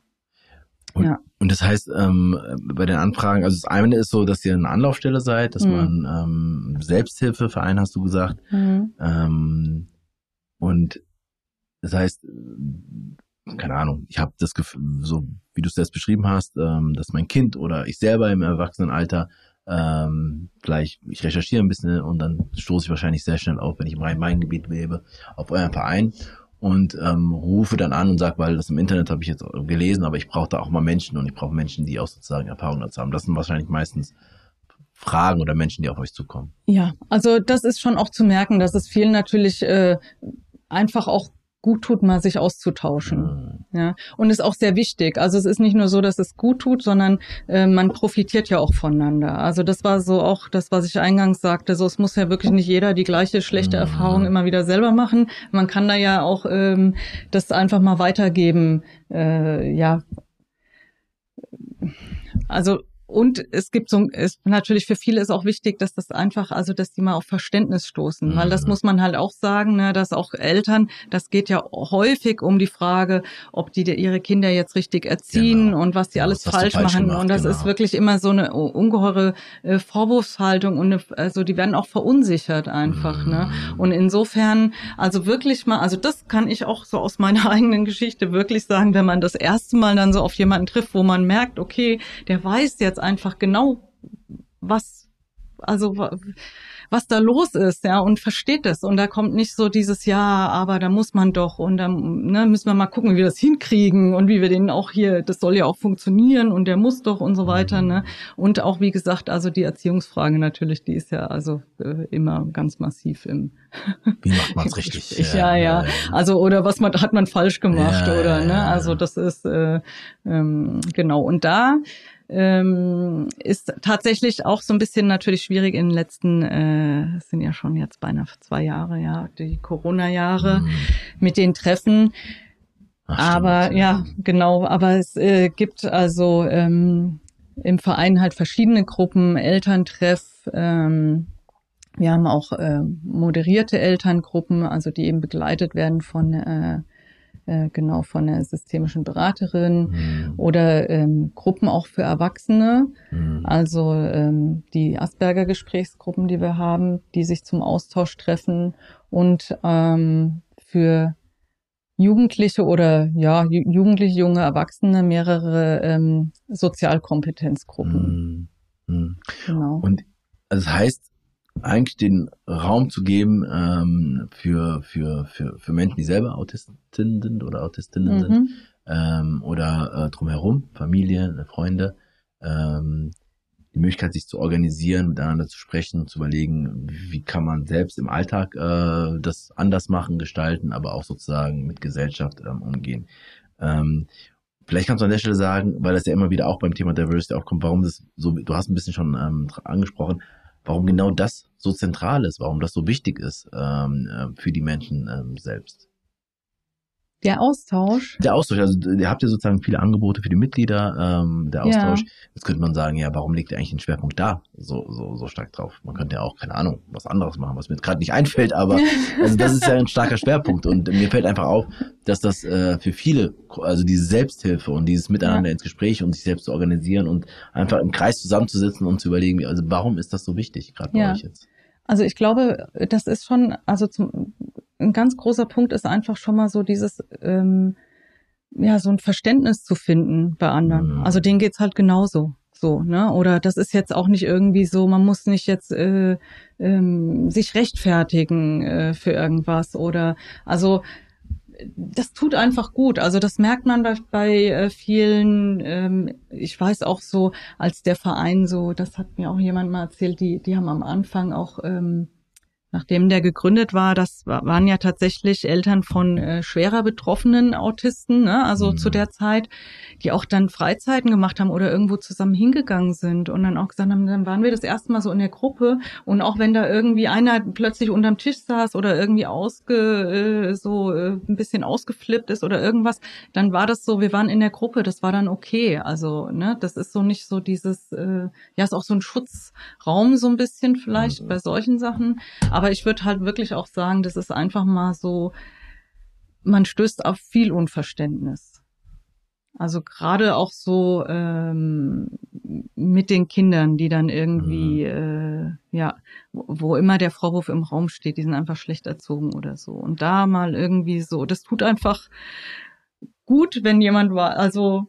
Und, ja. Und das heißt, ähm, bei den Anfragen, also das eine ist so, dass ihr eine Anlaufstelle seid, dass mhm. man ähm, Selbsthilfeverein, hast du gesagt. Mhm. Ähm, und das heißt, keine Ahnung, ich habe das Gefühl, so wie du es jetzt beschrieben hast, ähm, dass mein Kind oder ich selber im Erwachsenenalter ähm, gleich, ich recherchiere ein bisschen und dann stoße ich wahrscheinlich sehr schnell auf, wenn ich im Rhein-Main-Gebiet lebe, auf euren Verein und ähm, rufe dann an und sage, weil das im Internet habe ich jetzt gelesen, aber ich brauche da auch mal Menschen und ich brauche Menschen, die auch sozusagen Erfahrung dazu haben. Das sind wahrscheinlich meistens Fragen oder Menschen, die auf euch zukommen. Ja, also das ist schon auch zu merken, dass es vielen natürlich äh, einfach auch gut tut, mal sich auszutauschen. Mhm. Ja, und ist auch sehr wichtig. Also es ist nicht nur so, dass es gut tut, sondern äh, man profitiert ja auch voneinander. Also das war so auch das, was ich eingangs sagte. So, es muss ja wirklich nicht jeder die gleiche schlechte mhm. Erfahrung immer wieder selber machen. Man kann da ja auch ähm, das einfach mal weitergeben. Äh, ja, also und es gibt so, es natürlich für viele ist auch wichtig, dass das einfach, also dass die mal auf Verständnis stoßen, weil das mhm. muss man halt auch sagen, ne, dass auch Eltern, das geht ja häufig um die Frage, ob die ihre Kinder jetzt richtig erziehen genau. und was die alles falsch, falsch machen. Gemacht, und das genau. ist wirklich immer so eine ungeheure äh, Vorwurfshaltung und eine, also die werden auch verunsichert einfach. Ne? Mhm. Ne? Und insofern, also wirklich mal, also das kann ich auch so aus meiner eigenen Geschichte wirklich sagen, wenn man das erste Mal dann so auf jemanden trifft, wo man merkt, okay, der weiß jetzt einfach genau, was, also was da los ist, ja, und versteht es. Und da kommt nicht so dieses, ja, aber da muss man doch und dann ne, müssen wir mal gucken, wie wir das hinkriegen und wie wir den auch hier, das soll ja auch funktionieren und der muss doch und so weiter, ne. Und auch, wie gesagt, also die Erziehungsfrage natürlich, die ist ja also äh, immer ganz massiv im Wie macht man es richtig? ja, ja, Also oder was man hat man falsch gemacht ja, oder ne? Also das ist äh, ähm, genau. Und da ähm, ist tatsächlich auch so ein bisschen natürlich schwierig in den letzten, äh, sind ja schon jetzt beinahe zwei Jahre, ja, die Corona-Jahre mhm. mit den Treffen. Ach, aber ja, genau, aber es äh, gibt also ähm, im Verein halt verschiedene Gruppen, Elterntreff, ähm, wir haben auch äh, moderierte Elterngruppen, also die eben begleitet werden von äh, äh, genau von der systemischen Beraterin mhm. oder ähm, Gruppen auch für Erwachsene, mhm. also ähm, die Asperger-Gesprächsgruppen, die wir haben, die sich zum Austausch treffen und ähm, für Jugendliche oder ja Jugendliche, junge Erwachsene mehrere ähm, Sozialkompetenzgruppen. Mhm. mhm. Genau. Und das heißt, eigentlich den Raum zu geben ähm, für, für, für, für Menschen, die selber Autisten sind oder Autistinnen mhm. sind ähm, oder äh, drumherum, Familie, Freunde, ähm, die Möglichkeit, sich zu organisieren, miteinander zu sprechen, zu überlegen, wie kann man selbst im Alltag äh, das anders machen, gestalten, aber auch sozusagen mit Gesellschaft ähm, umgehen. Ähm, Vielleicht kannst du an der Stelle sagen, weil das ja immer wieder auch beim Thema Diversity aufkommt, warum das so, du hast ein bisschen schon ähm, angesprochen, warum genau das so zentral ist, warum das so wichtig ist ähm, äh, für die Menschen ähm, selbst. Der Austausch. Der Austausch, also ihr habt ja sozusagen viele Angebote für die Mitglieder, ähm, der Austausch. Ja. Jetzt könnte man sagen, ja, warum legt ihr eigentlich den Schwerpunkt da so, so, so stark drauf? Man könnte ja auch, keine Ahnung, was anderes machen, was mir gerade nicht einfällt, aber also das ist ja ein starker Schwerpunkt. Und mir fällt einfach auf, dass das äh, für viele, also diese Selbsthilfe und dieses Miteinander ja. ins Gespräch und sich selbst zu organisieren und einfach im Kreis zusammenzusitzen und zu überlegen, also warum ist das so wichtig, gerade bei ja. euch jetzt? Also ich glaube, das ist schon, also zum, ein ganz großer Punkt ist einfach schon mal so dieses, ähm, ja, so ein Verständnis zu finden bei anderen. Mhm. Also denen geht's halt genauso. So, ne? Oder das ist jetzt auch nicht irgendwie so, man muss nicht jetzt äh, ähm, sich rechtfertigen äh, für irgendwas oder also das tut einfach gut. Also das merkt man bei, bei äh, vielen. Ähm, ich weiß auch so, als der Verein so, das hat mir auch jemand mal erzählt, die die haben am Anfang auch ähm, nachdem der gegründet war, das waren ja tatsächlich Eltern von äh, schwerer betroffenen Autisten, ne? also mhm. zu der Zeit, die auch dann Freizeiten gemacht haben oder irgendwo zusammen hingegangen sind und dann auch gesagt haben, dann waren wir das erste Mal so in der Gruppe und auch wenn da irgendwie einer plötzlich unterm Tisch saß oder irgendwie ausge, äh, so äh, ein bisschen ausgeflippt ist oder irgendwas, dann war das so, wir waren in der Gruppe, das war dann okay. Also, ne, das ist so nicht so dieses, äh, ja, ist auch so ein Schutzraum so ein bisschen vielleicht mhm. bei solchen Sachen. Aber ich würde halt wirklich auch sagen, das ist einfach mal so, man stößt auf viel Unverständnis. Also gerade auch so ähm, mit den Kindern, die dann irgendwie, mhm. äh, ja, wo, wo immer der Vorwurf im Raum steht, die sind einfach schlecht erzogen oder so. Und da mal irgendwie so, das tut einfach gut, wenn jemand war, also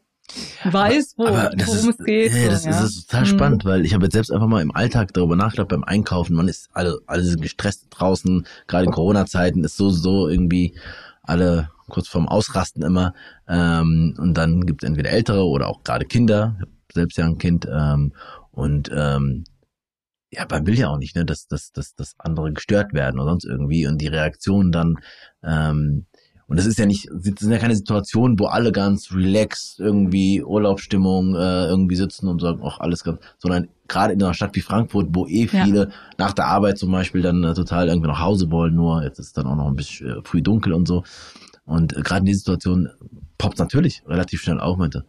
weiß, wo, worum ist, es geht. Ja, das, ja. Ist, das ist total mhm. spannend, weil ich habe jetzt selbst einfach mal im Alltag darüber nachgedacht beim Einkaufen. Man ist alle, alle sind gestresst draußen, gerade in Corona-Zeiten ist so, so irgendwie alle kurz vorm Ausrasten immer. Ähm, und dann gibt es entweder Ältere oder auch gerade Kinder. Ich habe selbst ja ein Kind. Ähm, und ähm, ja, man will ja auch nicht, ne, dass, dass, dass, dass andere gestört werden oder sonst irgendwie. Und die Reaktion dann ähm, und das ist ja nicht, das sind ja keine Situationen, wo alle ganz relaxed irgendwie Urlaubsstimmung äh, irgendwie sitzen und sagen, ach, alles ganz, sondern gerade in einer Stadt wie Frankfurt, wo eh viele ja. nach der Arbeit zum Beispiel dann äh, total irgendwie nach Hause wollen, nur jetzt ist es dann auch noch ein bisschen äh, früh dunkel und so. Und äh, gerade in dieser Situation poppt natürlich relativ schnell auf, meinte,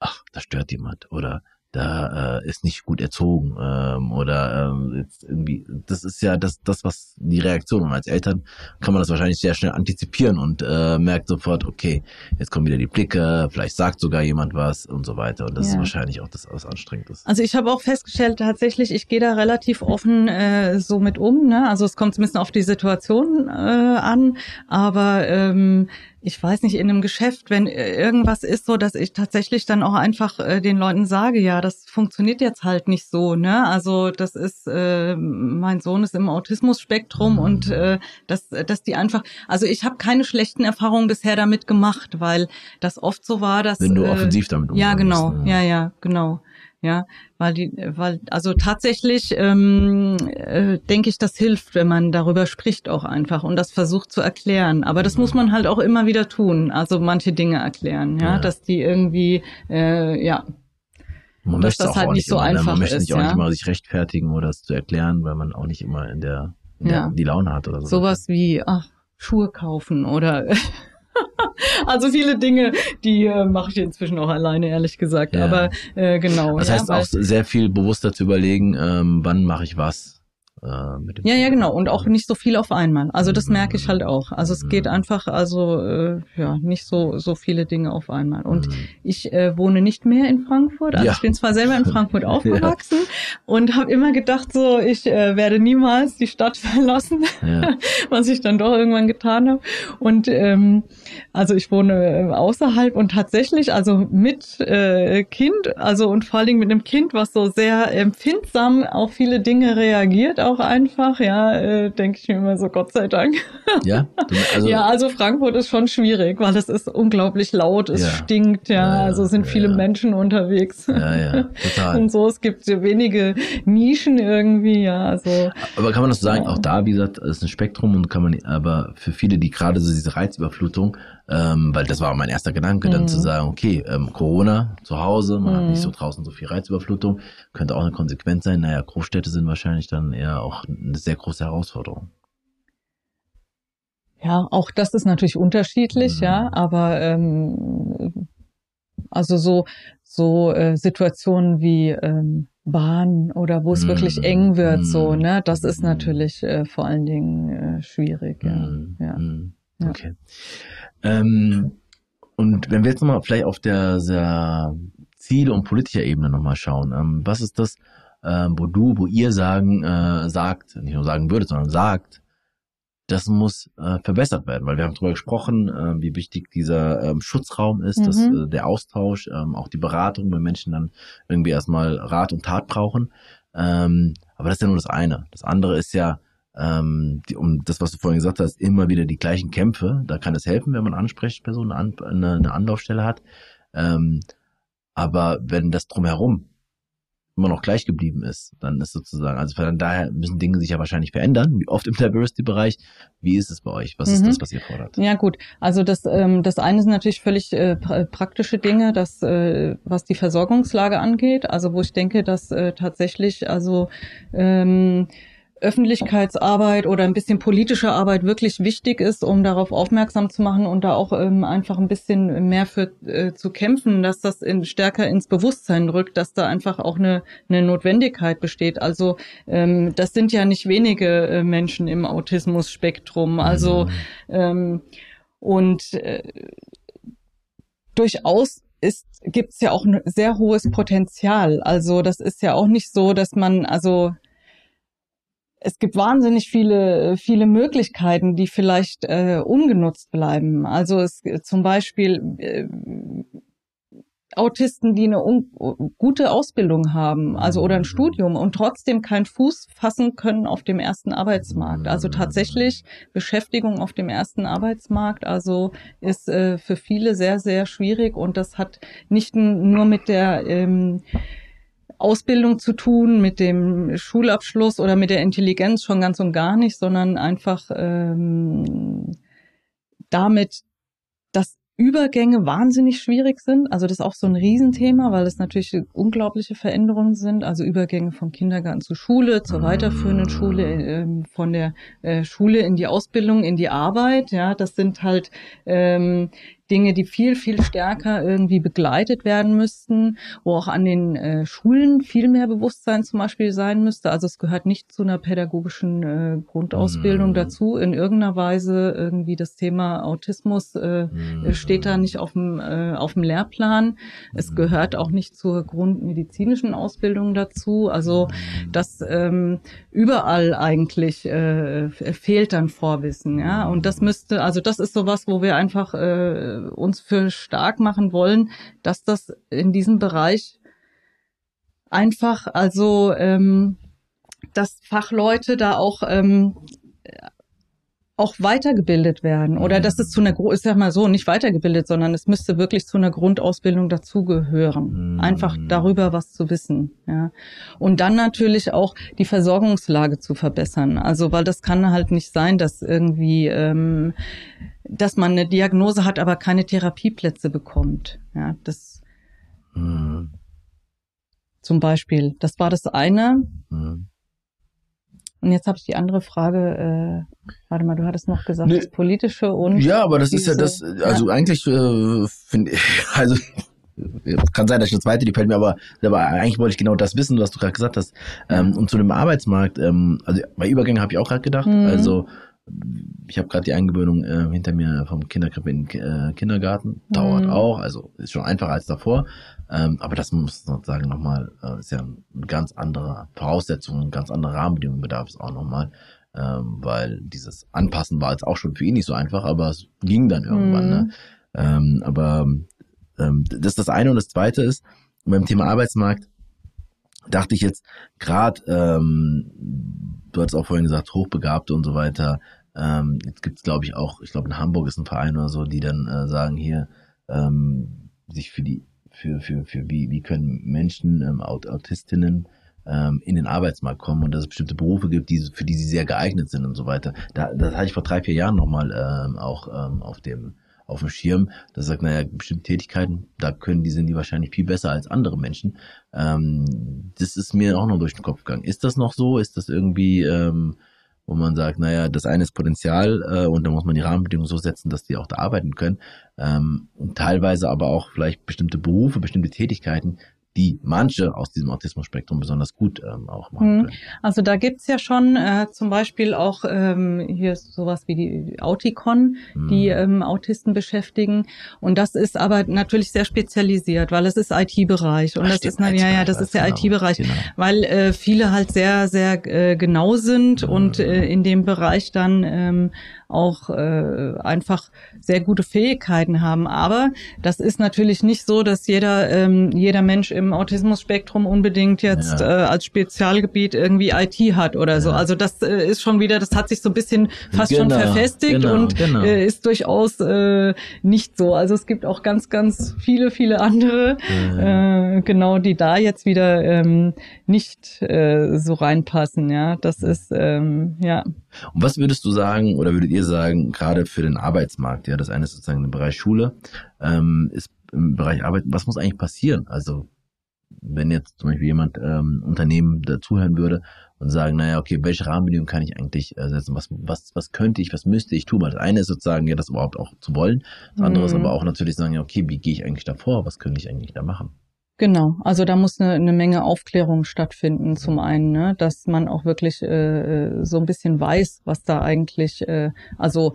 ach, da stört jemand oder da äh, ist nicht gut erzogen ähm, oder ähm, jetzt irgendwie das ist ja das das was die Reaktion und als Eltern kann man das wahrscheinlich sehr schnell antizipieren und äh, merkt sofort okay jetzt kommen wieder die Blicke vielleicht sagt sogar jemand was und so weiter. Und das ja. ist wahrscheinlich auch das was anstrengend ist. Also ich habe auch festgestellt tatsächlich ich gehe da relativ offen äh, so mit um ne? Also es kommt ein bisschen auf die Situation äh, an. Aber ähm, ich weiß nicht, in einem Geschäft, wenn irgendwas ist so, dass ich tatsächlich dann auch einfach äh, den Leuten sage, ja, das funktioniert jetzt halt nicht so, ne? Also das ist, äh, mein Sohn ist im Autismus-Spektrum und äh, dass, dass die einfach, also ich habe keine schlechten Erfahrungen bisher damit gemacht, weil das oft so war, dass. Wenn du äh, offensiv damit umgehst. Ja, genau, ne? ja, ja, genau ja, weil die, weil also tatsächlich ähm, äh, denke ich, das hilft, wenn man darüber spricht auch einfach und das versucht zu erklären. Aber das muss man halt auch immer wieder tun, also manche Dinge erklären, ja, ja. dass die irgendwie, äh, ja. Man dass das halt nicht so immer, ne? einfach man möchte ist, nicht auch ja? nicht immer sich rechtfertigen oder es zu erklären, weil man auch nicht immer in der, in der die Laune hat oder so. Sowas wie, ach, Schuhe kaufen oder also viele Dinge, die äh, mache ich inzwischen auch alleine, ehrlich gesagt. Ja. Aber äh, genau. Das heißt ja, auch sehr viel bewusster zu überlegen, ähm, wann mache ich was. Äh, mit dem ja, ja, genau. Und auch nicht so viel auf einmal. Also das merke ich halt auch. Also es geht einfach, also äh, ja, nicht so so viele Dinge auf einmal. Und mhm. ich äh, wohne nicht mehr in Frankfurt. Also ja. ich bin zwar selber in Frankfurt aufgewachsen ja. und habe immer gedacht, so ich äh, werde niemals die Stadt verlassen, ja. was ich dann doch irgendwann getan habe. Und ähm, also ich wohne äh, außerhalb und tatsächlich, also mit äh, Kind, also und vor allen Dingen mit einem Kind, was so sehr empfindsam auf viele Dinge reagiert auch einfach, ja, äh, denke ich mir immer so, Gott sei Dank. Ja, also, ja, also Frankfurt ist schon schwierig, weil es ist unglaublich laut, es ja. stinkt, ja, ja, also sind ja, viele Menschen unterwegs. Ja, ja, total. Und so, es gibt wenige Nischen irgendwie, ja, also. Aber kann man das sagen, auch da, wie gesagt, ist ein Spektrum und kann man, aber für viele, die gerade so diese Reizüberflutung, ähm, weil das war mein erster Gedanke, mhm. dann zu sagen, okay, ähm, Corona zu Hause, man mhm. hat nicht so draußen so viel Reizüberflutung, könnte auch eine Konsequenz sein. Naja, Großstädte sind wahrscheinlich dann eher auch eine sehr große Herausforderung. Ja, auch das ist natürlich unterschiedlich, mhm. ja, aber ähm, also so so äh, Situationen wie ähm, Bahn oder wo es mm. wirklich eng wird, so, ne, das ist mhm. natürlich äh, vor allen Dingen äh, schwierig, ja. ja. Okay. Ähm, und wenn wir jetzt nochmal vielleicht auf der, der Ziele- und politischer Ebene nochmal schauen, ähm, was ist das, äh, wo du, wo ihr sagen, äh, sagt, nicht nur sagen würdet, sondern sagt, das muss äh, verbessert werden, weil wir haben darüber gesprochen, äh, wie wichtig dieser ähm, Schutzraum ist, mhm. dass äh, der Austausch, ähm, auch die Beratung, wenn Menschen dann irgendwie erstmal Rat und Tat brauchen. Ähm, aber das ist ja nur das eine. Das andere ist ja, ähm, die, um das, was du vorhin gesagt hast, immer wieder die gleichen Kämpfe. Da kann es helfen, wenn man Ansprechpersonen, eine, eine Anlaufstelle hat. Ähm, aber wenn das drumherum immer noch gleich geblieben ist, dann ist sozusagen, also von daher müssen Dinge sich ja wahrscheinlich verändern, wie oft im Diversity-Bereich. Wie ist es bei euch? Was mhm. ist das, was ihr fordert? Ja gut, also das, ähm, das eine sind natürlich völlig äh, praktische Dinge, das, äh, was die Versorgungslage angeht, also wo ich denke, dass äh, tatsächlich, also ähm, Öffentlichkeitsarbeit oder ein bisschen politische Arbeit wirklich wichtig ist, um darauf aufmerksam zu machen und da auch ähm, einfach ein bisschen mehr für äh, zu kämpfen, dass das in, stärker ins Bewusstsein rückt, dass da einfach auch eine, eine Notwendigkeit besteht. Also ähm, das sind ja nicht wenige äh, Menschen im Autismus-Spektrum. Also mhm. ähm, und äh, durchaus ist, gibt es ja auch ein sehr hohes Potenzial. Also das ist ja auch nicht so, dass man, also es gibt wahnsinnig viele, viele Möglichkeiten, die vielleicht äh, ungenutzt bleiben. Also es zum Beispiel äh, Autisten, die eine gute Ausbildung haben, also oder ein Studium und trotzdem keinen Fuß fassen können auf dem ersten Arbeitsmarkt. Also tatsächlich Beschäftigung auf dem ersten Arbeitsmarkt, also ist äh, für viele sehr, sehr schwierig und das hat nicht nur mit der ähm, Ausbildung zu tun, mit dem Schulabschluss oder mit der Intelligenz schon ganz und gar nicht, sondern einfach ähm, damit, dass Übergänge wahnsinnig schwierig sind. Also das ist auch so ein Riesenthema, weil das natürlich unglaubliche Veränderungen sind. Also Übergänge vom Kindergarten zur Schule, zur weiterführenden Schule, äh, von der äh, Schule in die Ausbildung, in die Arbeit. Ja, das sind halt ähm, Dinge, die viel, viel stärker irgendwie begleitet werden müssten, wo auch an den äh, Schulen viel mehr Bewusstsein zum Beispiel sein müsste. Also es gehört nicht zu einer pädagogischen äh, Grundausbildung mm. dazu. In irgendeiner Weise irgendwie das Thema Autismus äh, mm. steht da nicht auf dem, äh, auf dem Lehrplan. Es mhm. gehört auch nicht zur grundmedizinischen Ausbildung dazu. Also mhm. das ähm, überall eigentlich äh, fehlt dann Vorwissen. Ja, und das müsste, also das ist sowas, wo wir einfach äh, uns für stark machen wollen, dass das in diesem Bereich einfach, also ähm, dass Fachleute da auch ähm, auch weitergebildet werden oder dass es zu einer, ich sag mal so, nicht weitergebildet, sondern es müsste wirklich zu einer Grundausbildung dazugehören. Mhm. Einfach darüber was zu wissen, ja. Und dann natürlich auch die Versorgungslage zu verbessern. Also, weil das kann halt nicht sein, dass irgendwie, ähm, dass man eine Diagnose hat, aber keine Therapieplätze bekommt. Ja, das mhm. zum Beispiel. Das war das eine. Mhm. Und jetzt habe ich die andere Frage, äh, warte mal, du hattest noch gesagt, nee. das politische und. Ja, aber das diese, ist ja das, also ja. eigentlich äh, finde ich, also kann sein, dass ich das zweite, die fällt mir aber, aber eigentlich wollte ich genau das wissen, was du gerade gesagt hast. Ähm, und zu dem Arbeitsmarkt, ähm, also bei Übergängen habe ich auch gerade gedacht, mhm. also ich habe gerade die Eingewöhnung äh, hinter mir vom Kinderkrippe in den äh, Kindergarten. Dauert mhm. auch, also ist schon einfacher als davor. Ähm, aber das muss man sagen nochmal, äh, ist ja eine ganz andere Voraussetzung, ganz andere Rahmenbedingungen bedarf es auch nochmal. Ähm, weil dieses Anpassen war jetzt auch schon für ihn nicht so einfach, aber es ging dann irgendwann. Ne? Mhm. Ne? Ähm, aber ähm, das ist das eine und das zweite ist, beim Thema Arbeitsmarkt dachte ich jetzt gerade, ähm, du hast auch vorhin gesagt, Hochbegabte und so weiter, ähm, jetzt gibt's glaube ich auch, ich glaube in Hamburg ist ein Verein oder so, die dann äh, sagen hier, ähm, sich für die, für, für, für wie, wie können Menschen, ähm, Autistinnen ähm, in den Arbeitsmarkt kommen und dass es bestimmte Berufe gibt, die, für die sie sehr geeignet sind und so weiter. Da, das hatte ich vor drei, vier Jahren nochmal ähm, auch ähm, auf dem auf dem Schirm, das sagt, naja, bestimmte Tätigkeiten, da können die, sind die wahrscheinlich viel besser als andere Menschen. Ähm, das ist mir auch noch durch den Kopf gegangen. Ist das noch so? Ist das irgendwie, ähm, wo man sagt, naja, das eine ist Potenzial äh, und da muss man die Rahmenbedingungen so setzen, dass die auch da arbeiten können. Ähm, und teilweise aber auch vielleicht bestimmte Berufe, bestimmte Tätigkeiten, die manche aus diesem Autismus-Spektrum besonders gut ähm, auch machen mhm. können. Also da gibt's ja schon äh, zum Beispiel auch ähm, hier sowas wie die Auticon, mhm. die ähm, Autisten beschäftigen. Und das ist aber natürlich sehr spezialisiert, weil es ist IT-Bereich. Und Ach, das ist na, ja, ja, das ist der genau, IT-Bereich, genau. weil äh, viele halt sehr, sehr äh, genau sind mhm. und äh, in dem Bereich dann ähm, auch äh, einfach sehr gute Fähigkeiten haben. Aber das ist natürlich nicht so, dass jeder, ähm, jeder Mensch im Autismus-Spektrum unbedingt jetzt ja. äh, als Spezialgebiet irgendwie IT hat oder so. Also das äh, ist schon wieder, das hat sich so ein bisschen fast genau, schon verfestigt genau, und genau. Äh, ist durchaus äh, nicht so. Also es gibt auch ganz, ganz viele, viele andere, äh, genau, die da jetzt wieder ähm, nicht äh, so reinpassen. Ja, das ist ähm, ja. Und was würdest du sagen oder würdet ihr sagen, gerade für den Arbeitsmarkt, ja, das eine ist sozusagen im Bereich Schule, ähm, ist im Bereich Arbeit, was muss eigentlich passieren? Also wenn jetzt zum Beispiel jemand ähm, Unternehmen dazuhören würde und sagen, naja, okay, welche Rahmenbedingungen kann ich eigentlich äh, setzen? Was, was, was könnte ich, was müsste ich tun? Weil das eine ist sozusagen, ja, das überhaupt auch zu wollen. Das andere mhm. ist aber auch natürlich sagen, ja, okay, wie gehe ich eigentlich davor? Was könnte ich eigentlich da machen? Genau, also da muss eine, eine Menge Aufklärung stattfinden. Zum einen, ne, dass man auch wirklich äh, so ein bisschen weiß, was da eigentlich, äh, also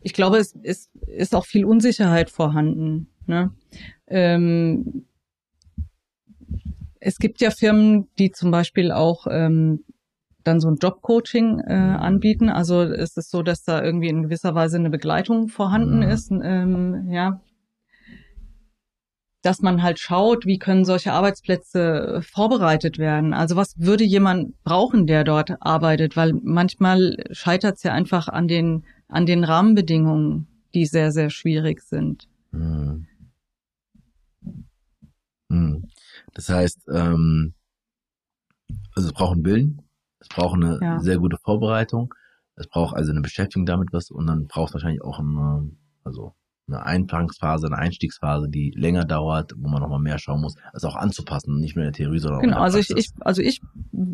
ich glaube, es ist, ist auch viel Unsicherheit vorhanden. Ne? Ähm, es gibt ja Firmen, die zum Beispiel auch ähm, dann so ein Jobcoaching äh, anbieten. Also es ist so, dass da irgendwie in gewisser Weise eine Begleitung vorhanden mhm. ist. Ähm, ja, dass man halt schaut, wie können solche Arbeitsplätze vorbereitet werden. Also was würde jemand brauchen, der dort arbeitet? Weil manchmal scheitert es ja einfach an den, an den Rahmenbedingungen, die sehr, sehr schwierig sind. Hm. Hm. Das heißt, ähm, also es braucht einen Willen, es braucht eine ja. sehr gute Vorbereitung, es braucht also eine Beschäftigung damit was und dann braucht es wahrscheinlich auch eine, also eine Einfangsphase, eine Einstiegsphase, die länger dauert, wo man nochmal mehr schauen muss, also auch anzupassen, nicht nur in der Theorie, sondern genau, auch in der also ich, ich, also ich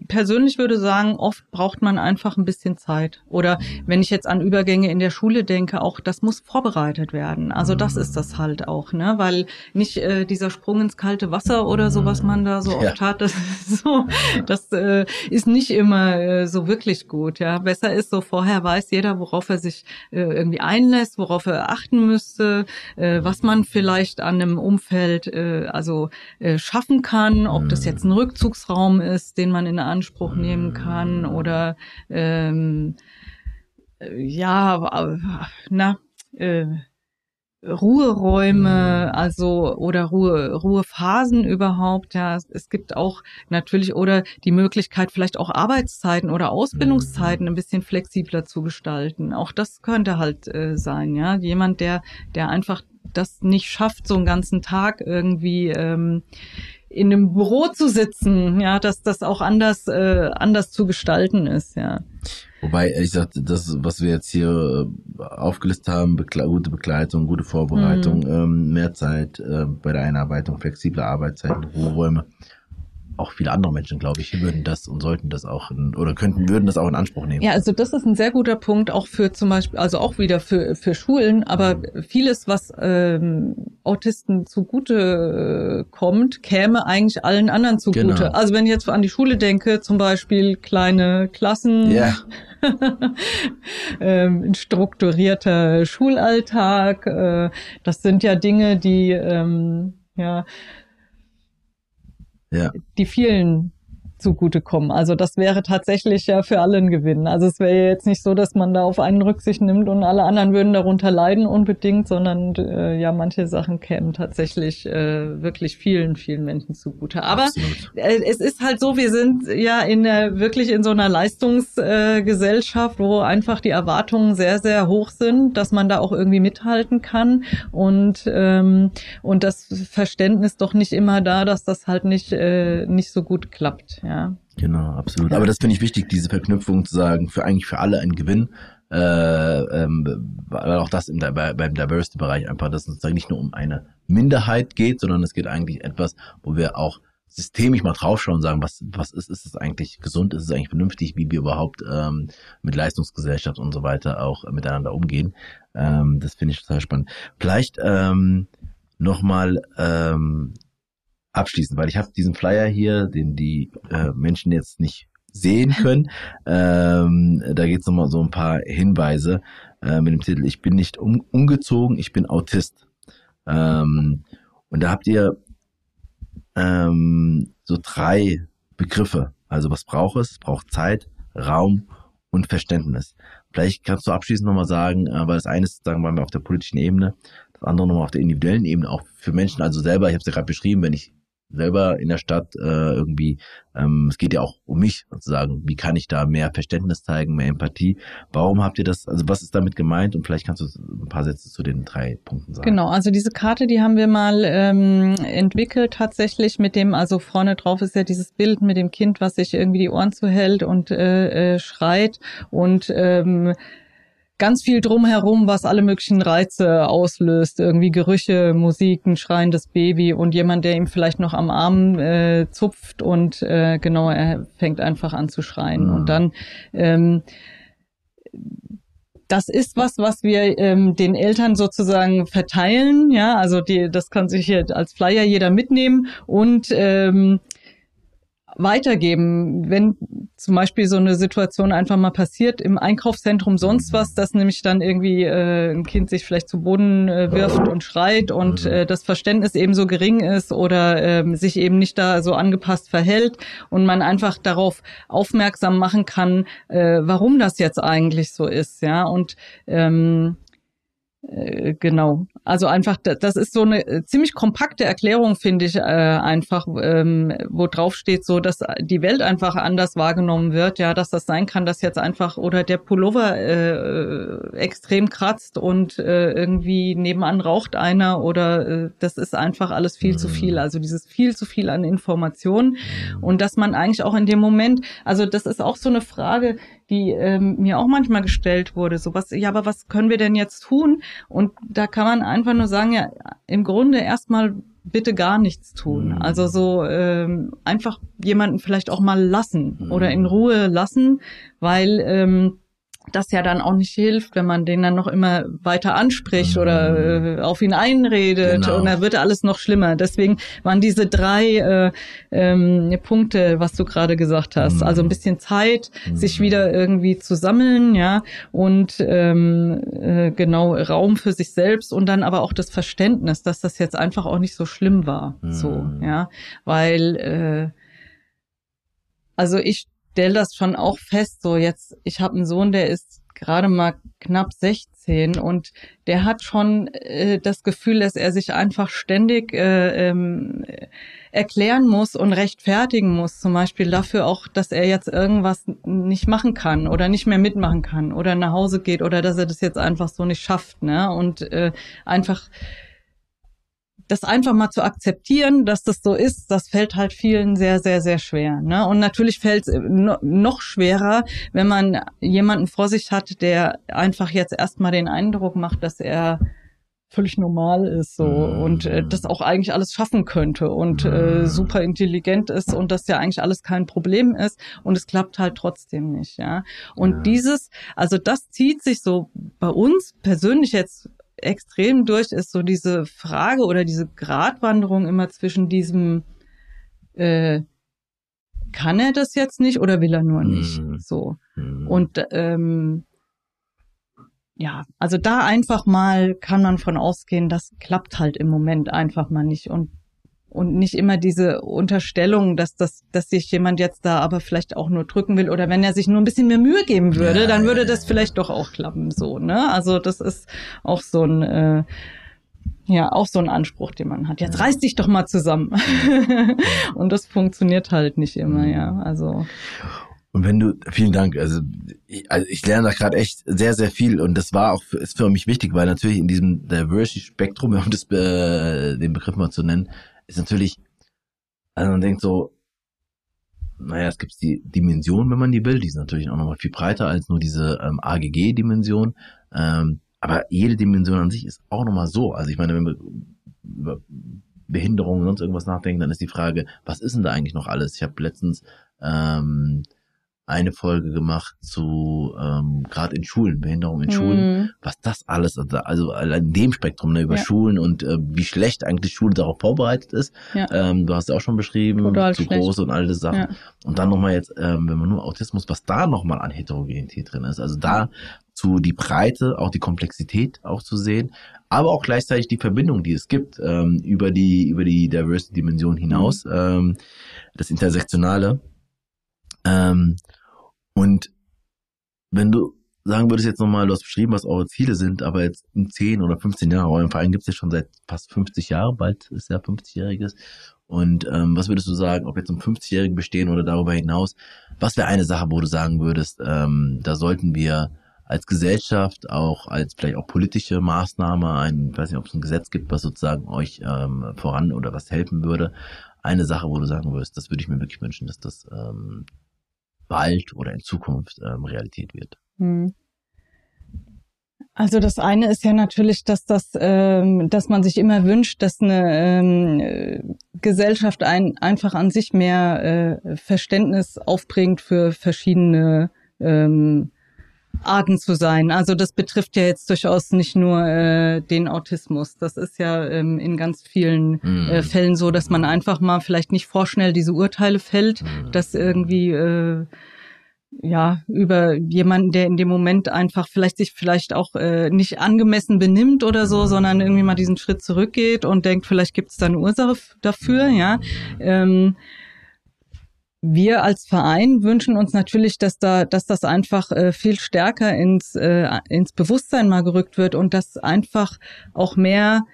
persönlich würde sagen, oft braucht man einfach ein bisschen Zeit. Oder wenn ich jetzt an Übergänge in der Schule denke, auch das muss vorbereitet werden. Also das ist das halt auch, ne? Weil nicht äh, dieser Sprung ins kalte Wasser oder so, was man da so oft ja. hat, das ist so, das äh, ist nicht immer äh, so wirklich gut. Ja, besser ist so vorher weiß jeder, worauf er sich äh, irgendwie einlässt, worauf er achten müsste, äh, was man vielleicht an einem Umfeld äh, also äh, schaffen kann, ob das jetzt ein Rückzugsraum ist, den man in Anspruch nehmen kann oder ähm, äh, ja, na, äh, Ruheräume, also oder Ruhe, Ruhephasen überhaupt. Ja, es gibt auch natürlich oder die Möglichkeit, vielleicht auch Arbeitszeiten oder Ausbildungszeiten ein bisschen flexibler zu gestalten. Auch das könnte halt äh, sein. Ja, jemand, der der einfach das nicht schafft, so einen ganzen Tag irgendwie ähm, in einem Büro zu sitzen. Ja, dass das auch anders äh, anders zu gestalten ist. Ja. Wobei, ich sagte, das, was wir jetzt hier äh, aufgelistet haben, Bekle gute Begleitung, gute Vorbereitung, mhm. ähm, mehr Zeit äh, bei der Einarbeitung, flexible Arbeitszeiten, Ruheräume, auch viele andere Menschen, glaube ich, würden das und sollten das auch in, oder könnten, würden das auch in Anspruch nehmen. Ja, also das ist ein sehr guter Punkt, auch für zum Beispiel, also auch wieder für, für Schulen, aber vieles, was ähm, Autisten zugute äh, kommt, käme eigentlich allen anderen zugute. Genau. Also wenn ich jetzt an die Schule denke, zum Beispiel kleine Klassen, yeah. ähm, ein strukturierter Schulalltag, äh, das sind ja Dinge, die ähm, ja ja. die vielen zugutekommen. Also das wäre tatsächlich ja für alle ein Gewinn. Also es wäre jetzt nicht so, dass man da auf einen Rücksicht nimmt und alle anderen würden darunter leiden unbedingt, sondern äh, ja, manche Sachen kämen tatsächlich äh, wirklich vielen, vielen Menschen zugute. Aber äh, es ist halt so, wir sind ja in der, wirklich in so einer Leistungsgesellschaft, äh, wo einfach die Erwartungen sehr, sehr hoch sind, dass man da auch irgendwie mithalten kann und ähm, und das Verständnis doch nicht immer da, dass das halt nicht äh, nicht so gut klappt. Ja. Ja. Genau, absolut. Aber das finde ich wichtig, diese Verknüpfung zu sagen, für eigentlich für alle ein Gewinn. Äh, ähm, weil auch das im, bei, beim Diversity-Bereich einfach, dass es sozusagen nicht nur um eine Minderheit geht, sondern es geht eigentlich etwas, wo wir auch systemisch mal draufschauen und sagen, was, was ist, ist es eigentlich gesund, ist es eigentlich vernünftig, wie wir überhaupt ähm, mit Leistungsgesellschaft und so weiter auch äh, miteinander umgehen. Ähm, das finde ich total spannend. Vielleicht ähm, nochmal ähm, abschließen, weil ich habe diesen Flyer hier, den die äh, Menschen jetzt nicht sehen können. ähm, da geht es nochmal so ein paar Hinweise äh, mit dem Titel Ich bin nicht um, umgezogen, ich bin Autist. Ähm, und da habt ihr ähm, so drei Begriffe. Also was braucht es? Es braucht Zeit, Raum und Verständnis. Vielleicht kannst du abschließend nochmal sagen, äh, weil das eine ist, sagen wir mal, auf der politischen Ebene, das andere nochmal auf der individuellen Ebene, auch für Menschen, also selber, ich habe es ja gerade beschrieben, wenn ich selber in der Stadt äh, irgendwie, ähm, es geht ja auch um mich sozusagen, wie kann ich da mehr Verständnis zeigen, mehr Empathie. Warum habt ihr das, also was ist damit gemeint und vielleicht kannst du ein paar Sätze zu den drei Punkten sagen. Genau, also diese Karte, die haben wir mal ähm, entwickelt tatsächlich mit dem, also vorne drauf ist ja dieses Bild mit dem Kind, was sich irgendwie die Ohren zuhält und äh, äh, schreit und ähm, ganz viel drumherum, was alle möglichen Reize auslöst. Irgendwie Gerüche, Musik, ein schreiendes Baby und jemand, der ihm vielleicht noch am Arm äh, zupft und äh, genau, er fängt einfach an zu schreien. Mhm. Und dann ähm, das ist was, was wir ähm, den Eltern sozusagen verteilen, ja, also die, das kann sich hier als Flyer jeder mitnehmen und ähm, weitergeben, wenn zum Beispiel so eine Situation einfach mal passiert im Einkaufszentrum sonst was, dass nämlich dann irgendwie äh, ein Kind sich vielleicht zu Boden äh, wirft und schreit und äh, das Verständnis eben so gering ist oder äh, sich eben nicht da so angepasst verhält und man einfach darauf aufmerksam machen kann, äh, warum das jetzt eigentlich so ist, ja. Und ähm, äh, genau. Also einfach, das ist so eine äh, ziemlich kompakte Erklärung, finde ich, äh, einfach, ähm, wo drauf steht, so, dass die Welt einfach anders wahrgenommen wird, ja, dass das sein kann, dass jetzt einfach oder der Pullover äh, extrem kratzt und äh, irgendwie nebenan raucht einer oder äh, das ist einfach alles viel mhm. zu viel. Also dieses viel zu viel an Informationen mhm. und dass man eigentlich auch in dem Moment, also das ist auch so eine Frage, die ähm, mir auch manchmal gestellt wurde. So was, ja, aber was können wir denn jetzt tun? Und da kann man einfach nur sagen, ja, im Grunde erstmal bitte gar nichts tun. Mhm. Also so ähm, einfach jemanden vielleicht auch mal lassen mhm. oder in Ruhe lassen, weil ähm, das ja dann auch nicht hilft, wenn man den dann noch immer weiter anspricht mhm. oder äh, auf ihn einredet genau. und dann wird alles noch schlimmer. Deswegen waren diese drei äh, ähm, Punkte, was du gerade gesagt hast, mhm. also ein bisschen Zeit, mhm. sich wieder irgendwie zu sammeln, ja, und ähm, äh, genau Raum für sich selbst und dann aber auch das Verständnis, dass das jetzt einfach auch nicht so schlimm war, so, mhm. ja, weil äh, also ich stelle das schon auch fest, so jetzt, ich habe einen Sohn, der ist gerade mal knapp 16 und der hat schon äh, das Gefühl, dass er sich einfach ständig äh, ähm, erklären muss und rechtfertigen muss, zum Beispiel dafür auch, dass er jetzt irgendwas nicht machen kann oder nicht mehr mitmachen kann oder nach Hause geht oder dass er das jetzt einfach so nicht schafft, ne? Und äh, einfach das einfach mal zu akzeptieren, dass das so ist, das fällt halt vielen sehr, sehr, sehr schwer. Ne? Und natürlich fällt es noch schwerer, wenn man jemanden vor sich hat, der einfach jetzt erstmal den Eindruck macht, dass er völlig normal ist so mm. und äh, das auch eigentlich alles schaffen könnte und äh, super intelligent ist und das ja eigentlich alles kein Problem ist und es klappt halt trotzdem nicht, ja. Und ja. dieses, also das zieht sich so bei uns persönlich jetzt extrem durch, ist so diese Frage oder diese Gratwanderung immer zwischen diesem äh, kann er das jetzt nicht oder will er nur nicht? Mhm. So. Mhm. Und ähm, ja, also da einfach mal kann man von ausgehen, das klappt halt im Moment einfach mal nicht. Und und nicht immer diese Unterstellung, dass das, dass sich jemand jetzt da aber vielleicht auch nur drücken will oder wenn er sich nur ein bisschen mehr Mühe geben würde, ja, dann würde das vielleicht doch auch klappen, so, ne? Also das ist auch so ein, äh, ja, auch so ein Anspruch, den man hat. Jetzt reiß dich doch mal zusammen. und das funktioniert halt nicht immer, ja. Also. Und wenn du, vielen Dank, also ich, also ich lerne da gerade echt sehr, sehr viel und das war auch, ist für mich wichtig, weil natürlich in diesem Diversity-Spektrum, um das, äh, den Begriff mal zu nennen, ist natürlich, also man denkt so, naja, es gibt die Dimension, wenn man die will, die ist natürlich auch nochmal viel breiter als nur diese ähm, AGG-Dimension. Ähm, aber jede Dimension an sich ist auch nochmal so. Also ich meine, wenn wir über Behinderungen und sonst irgendwas nachdenken, dann ist die Frage, was ist denn da eigentlich noch alles? Ich habe letztens ähm, eine Folge gemacht zu ähm, gerade in Schulen, Behinderung in mhm. Schulen, was das alles, also, also in dem Spektrum ne, über ja. Schulen und äh, wie schlecht eigentlich Schule darauf vorbereitet ist. Ja. Ähm, du hast ja auch schon beschrieben, Total zu schlecht. groß und all diese Sachen. Ja. Und dann nochmal jetzt, ähm, wenn man nur Autismus, was da nochmal an Heterogenität drin ist. Also da zu die Breite, auch die Komplexität auch zu sehen, aber auch gleichzeitig die Verbindung, die es gibt ähm, über die über die Diversity-Dimension hinaus, mhm. ähm, das Intersektionale. Ähm, und wenn du sagen würdest jetzt nochmal, du hast beschrieben, was eure Ziele sind, aber jetzt in 10 oder 15 Jahren, euren Verein gibt es ja schon seit fast 50 Jahren, bald ist ja 50-jähriges. Und ähm, was würdest du sagen, ob jetzt um 50-jährigen bestehen oder darüber hinaus, was wäre eine Sache, wo du sagen würdest, ähm, da sollten wir als Gesellschaft, auch als vielleicht auch politische Maßnahme, ein, ich weiß nicht, ob es ein Gesetz gibt, was sozusagen euch ähm, voran oder was helfen würde. Eine Sache, wo du sagen würdest, das würde ich mir wirklich wünschen, dass das ähm, bald oder in Zukunft ähm, Realität wird. Hm. Also das eine ist ja natürlich, dass das, ähm, dass man sich immer wünscht, dass eine ähm, Gesellschaft ein, einfach an sich mehr äh, Verständnis aufbringt für verschiedene ähm, Arten zu sein. Also das betrifft ja jetzt durchaus nicht nur äh, den Autismus. Das ist ja ähm, in ganz vielen mm. äh, Fällen so, dass man einfach mal vielleicht nicht vorschnell diese Urteile fällt, mm. dass irgendwie äh, ja über jemanden, der in dem Moment einfach vielleicht sich vielleicht auch äh, nicht angemessen benimmt oder so, sondern irgendwie mal diesen Schritt zurückgeht und denkt, vielleicht gibt es da eine Ursache dafür, ja. Ähm, wir als Verein wünschen uns natürlich, dass da, dass das einfach äh, viel stärker ins äh, ins Bewusstsein mal gerückt wird und dass einfach auch mehr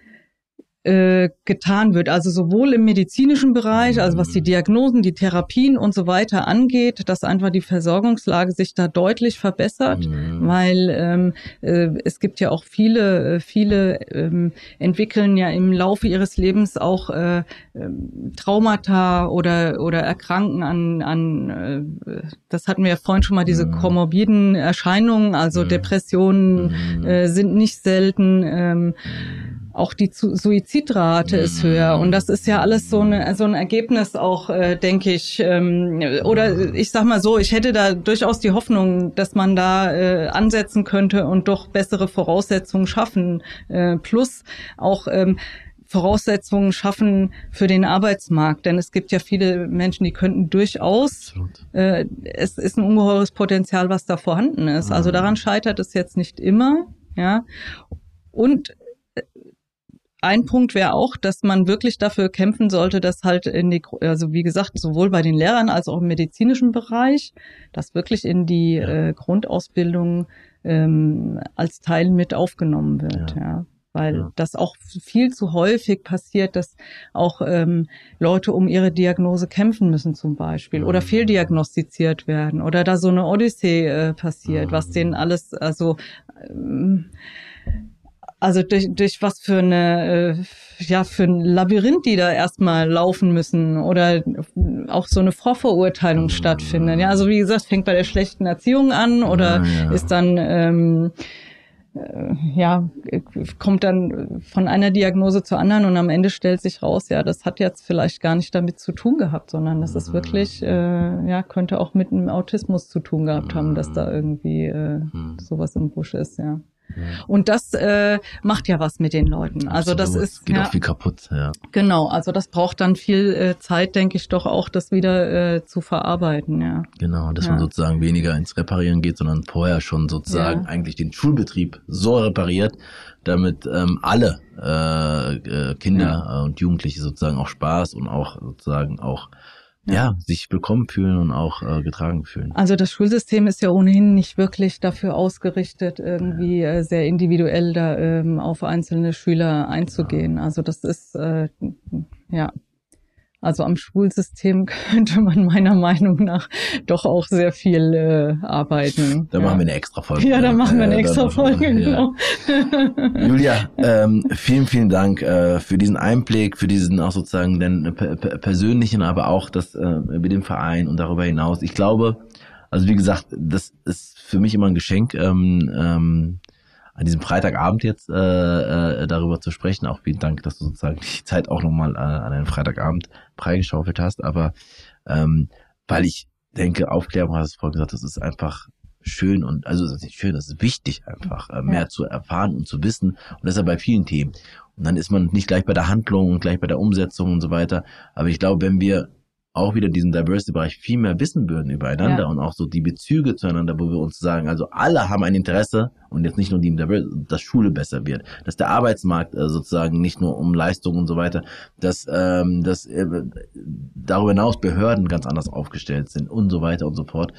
äh, getan wird. Also sowohl im medizinischen Bereich, also was die Diagnosen, die Therapien und so weiter angeht, dass einfach die Versorgungslage sich da deutlich verbessert, mhm. weil ähm, äh, es gibt ja auch viele, äh, viele ähm, entwickeln ja im Laufe ihres Lebens auch äh, ähm, Traumata oder oder erkranken an, an äh, das hatten wir ja vorhin schon mal, diese mhm. komorbiden Erscheinungen, also mhm. Depressionen mhm. äh, sind nicht selten. Ähm, auch die Suizidrate ist höher. Und das ist ja alles so, eine, so ein Ergebnis auch, äh, denke ich. Ähm, oder ich sag mal so, ich hätte da durchaus die Hoffnung, dass man da äh, ansetzen könnte und doch bessere Voraussetzungen schaffen. Äh, plus auch ähm, Voraussetzungen schaffen für den Arbeitsmarkt. Denn es gibt ja viele Menschen, die könnten durchaus, äh, es ist ein ungeheures Potenzial, was da vorhanden ist. Also daran scheitert es jetzt nicht immer. Ja. Und ein Punkt wäre auch, dass man wirklich dafür kämpfen sollte, dass halt in die, also wie gesagt, sowohl bei den Lehrern als auch im medizinischen Bereich, dass wirklich in die ja. äh, Grundausbildung ähm, als Teil mit aufgenommen wird. Ja. ja weil ja. das auch viel zu häufig passiert, dass auch ähm, Leute um ihre Diagnose kämpfen müssen zum Beispiel oder fehldiagnostiziert werden oder da so eine Odyssee äh, passiert, was denen alles, also ähm, also durch, durch was für eine, äh, ja, für ein Labyrinth, die da erstmal laufen müssen oder auch so eine Vorverurteilung mhm. stattfindet. Ja, also wie gesagt, fängt bei der schlechten Erziehung an oder ja, ja. ist dann ähm, äh, ja, kommt dann von einer Diagnose zur anderen und am Ende stellt sich raus, ja, das hat jetzt vielleicht gar nicht damit zu tun gehabt, sondern das ist wirklich, äh, ja, könnte auch mit einem Autismus zu tun gehabt haben, dass da irgendwie äh, hm. sowas im Busch ist, ja. Und das äh, macht ja was mit den Leuten. Also das ist geht ja, auch viel kaputt. Ja. Genau, also das braucht dann viel äh, Zeit, denke ich, doch auch, das wieder äh, zu verarbeiten. Ja. Genau, dass ja. man sozusagen weniger ins Reparieren geht, sondern vorher schon sozusagen ja. eigentlich den Schulbetrieb so repariert, damit ähm, alle äh, äh, Kinder ja. und Jugendliche sozusagen auch Spaß und auch sozusagen auch ja, sich willkommen fühlen und auch äh, getragen fühlen. Also das Schulsystem ist ja ohnehin nicht wirklich dafür ausgerichtet, irgendwie äh, sehr individuell da ähm, auf einzelne Schüler einzugehen. Also das ist äh, ja also am Schulsystem könnte man meiner Meinung nach doch auch sehr viel äh, arbeiten. Da ja. machen wir eine extra Folge. Ja, da machen wir eine extra Folge, genau. Ja. Julia, ähm, vielen, vielen Dank äh, für diesen Einblick, für diesen auch sozusagen den persönlichen, aber auch das äh, mit dem Verein und darüber hinaus. Ich glaube, also wie gesagt, das ist für mich immer ein Geschenk. Ähm, ähm, an diesem Freitagabend jetzt äh, äh, darüber zu sprechen. Auch vielen Dank, dass du sozusagen die Zeit auch nochmal äh, an einen Freitagabend freigeschaufelt hast. Aber ähm, weil ich denke, Aufklärung, hast du vorhin gesagt, das ist einfach schön und also das ist nicht schön, das ist wichtig einfach, äh, mehr ja. zu erfahren und zu wissen. Und das ist ja bei vielen Themen. Und dann ist man nicht gleich bei der Handlung und gleich bei der Umsetzung und so weiter. Aber ich glaube, wenn wir auch wieder diesen Diversity-Bereich viel mehr wissen würden übereinander ja. und auch so die Bezüge zueinander, wo wir uns sagen, also alle haben ein Interesse und jetzt nicht nur die, dass Schule besser wird, dass der Arbeitsmarkt äh, sozusagen nicht nur um Leistung und so weiter, dass, ähm, dass äh, darüber hinaus Behörden ganz anders aufgestellt sind und so weiter und so fort.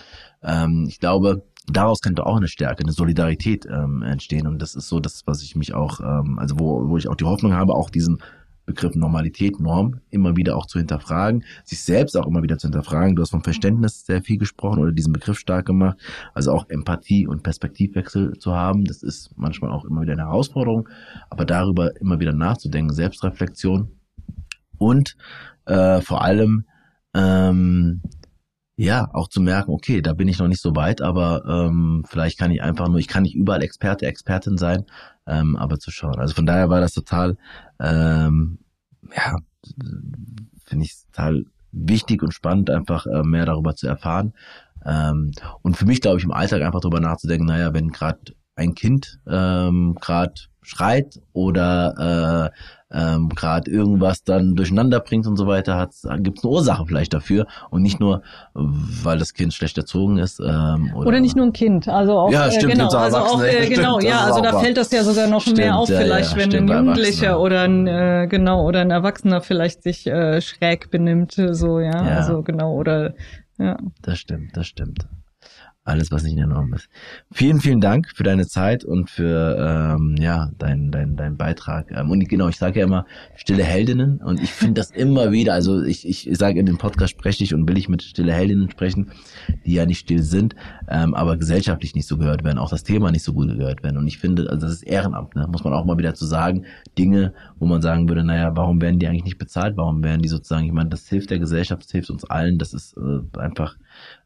Ähm, ich glaube, daraus könnte auch eine Stärke, eine Solidarität ähm, entstehen und das ist so das, was ich mich auch, ähm, also wo, wo ich auch die Hoffnung habe, auch diesen Begriff Normalität, Norm immer wieder auch zu hinterfragen, sich selbst auch immer wieder zu hinterfragen. Du hast vom Verständnis sehr viel gesprochen oder diesen Begriff stark gemacht. Also auch Empathie und Perspektivwechsel zu haben, das ist manchmal auch immer wieder eine Herausforderung, aber darüber immer wieder nachzudenken, Selbstreflexion und äh, vor allem ähm, ja, auch zu merken, okay, da bin ich noch nicht so weit, aber ähm, vielleicht kann ich einfach nur, ich kann nicht überall Experte, Expertin sein, ähm, aber zu schauen. Also von daher war das total, ähm, ja, finde ich total wichtig und spannend, einfach äh, mehr darüber zu erfahren. Ähm, und für mich, glaube ich, im Alltag einfach darüber nachzudenken, naja, wenn gerade ein Kind ähm, gerade schreit oder äh, ähm, gerade irgendwas dann durcheinander bringt und so weiter, gibt es eine Ursache vielleicht dafür und nicht nur, weil das Kind schlecht erzogen ist. Ähm, oder, oder nicht nur ein Kind, also auch ja, stimmt, äh, genau, also auch äh, stimmt, genau, ja, also da fällt das ja sogar noch stimmt, mehr auf, vielleicht, ja, wenn stimmt, ein Jugendlicher oder ein äh, genau oder ein Erwachsener vielleicht sich äh, schräg benimmt, so ja, ja, also genau oder ja. Das stimmt, das stimmt alles, was nicht in der Norm ist. Vielen, vielen Dank für deine Zeit und für ähm, ja dein, dein, dein Beitrag. Ähm, und genau, ich sage ja immer stille Heldinnen und ich finde das immer wieder, also ich, ich sage in dem Podcast spreche ich und will ich mit stille Heldinnen sprechen, die ja nicht still sind, ähm, aber gesellschaftlich nicht so gehört werden, auch das Thema nicht so gut gehört werden. Und ich finde, also das ist Ehrenamt, ne? muss man auch mal wieder zu sagen, Dinge, wo man sagen würde, naja, warum werden die eigentlich nicht bezahlt? Warum werden die sozusagen, ich meine, das hilft der Gesellschaft, das hilft uns allen, das ist äh, einfach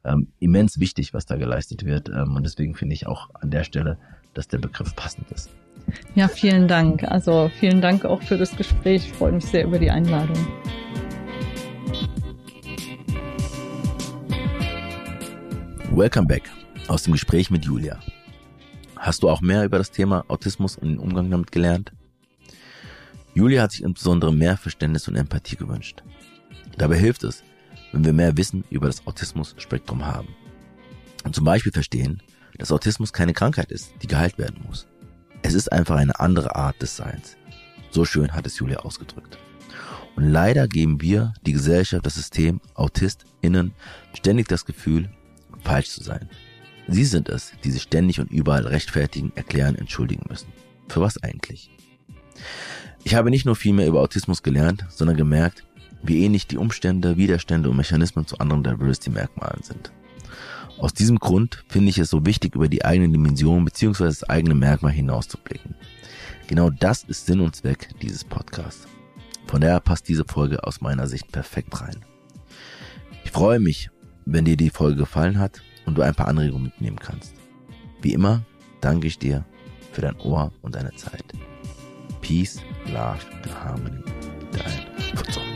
ähm, immens wichtig, was da geleistet wird. Ähm, und deswegen finde ich auch an der Stelle, dass der Begriff passend ist. Ja, vielen Dank. Also vielen Dank auch für das Gespräch. Ich freue mich sehr über die Einladung. Welcome back aus dem Gespräch mit Julia. Hast du auch mehr über das Thema Autismus und den Umgang damit gelernt? Julia hat sich insbesondere mehr Verständnis und Empathie gewünscht. Dabei hilft es, wenn wir mehr Wissen über das Autismus-Spektrum haben. Und zum Beispiel verstehen, dass Autismus keine Krankheit ist, die geheilt werden muss. Es ist einfach eine andere Art des Seins. So schön hat es Julia ausgedrückt. Und leider geben wir, die Gesellschaft, das System, AutistInnen ständig das Gefühl, falsch zu sein. Sie sind es, die sich ständig und überall rechtfertigen, erklären, entschuldigen müssen. Für was eigentlich? Ich habe nicht nur viel mehr über Autismus gelernt, sondern gemerkt, wie ähnlich die Umstände, Widerstände und Mechanismen zu anderen Diversity-Merkmalen sind. Aus diesem Grund finde ich es so wichtig, über die eigene Dimension bzw. das eigene Merkmal hinauszublicken. Genau das ist Sinn und Zweck dieses Podcasts. Von daher passt diese Folge aus meiner Sicht perfekt rein. Ich freue mich, wenn dir die Folge gefallen hat und du ein paar Anregungen mitnehmen kannst. Wie immer danke ich dir für dein Ohr und deine Zeit. Peace, Love and Harmony. Dein Futsal.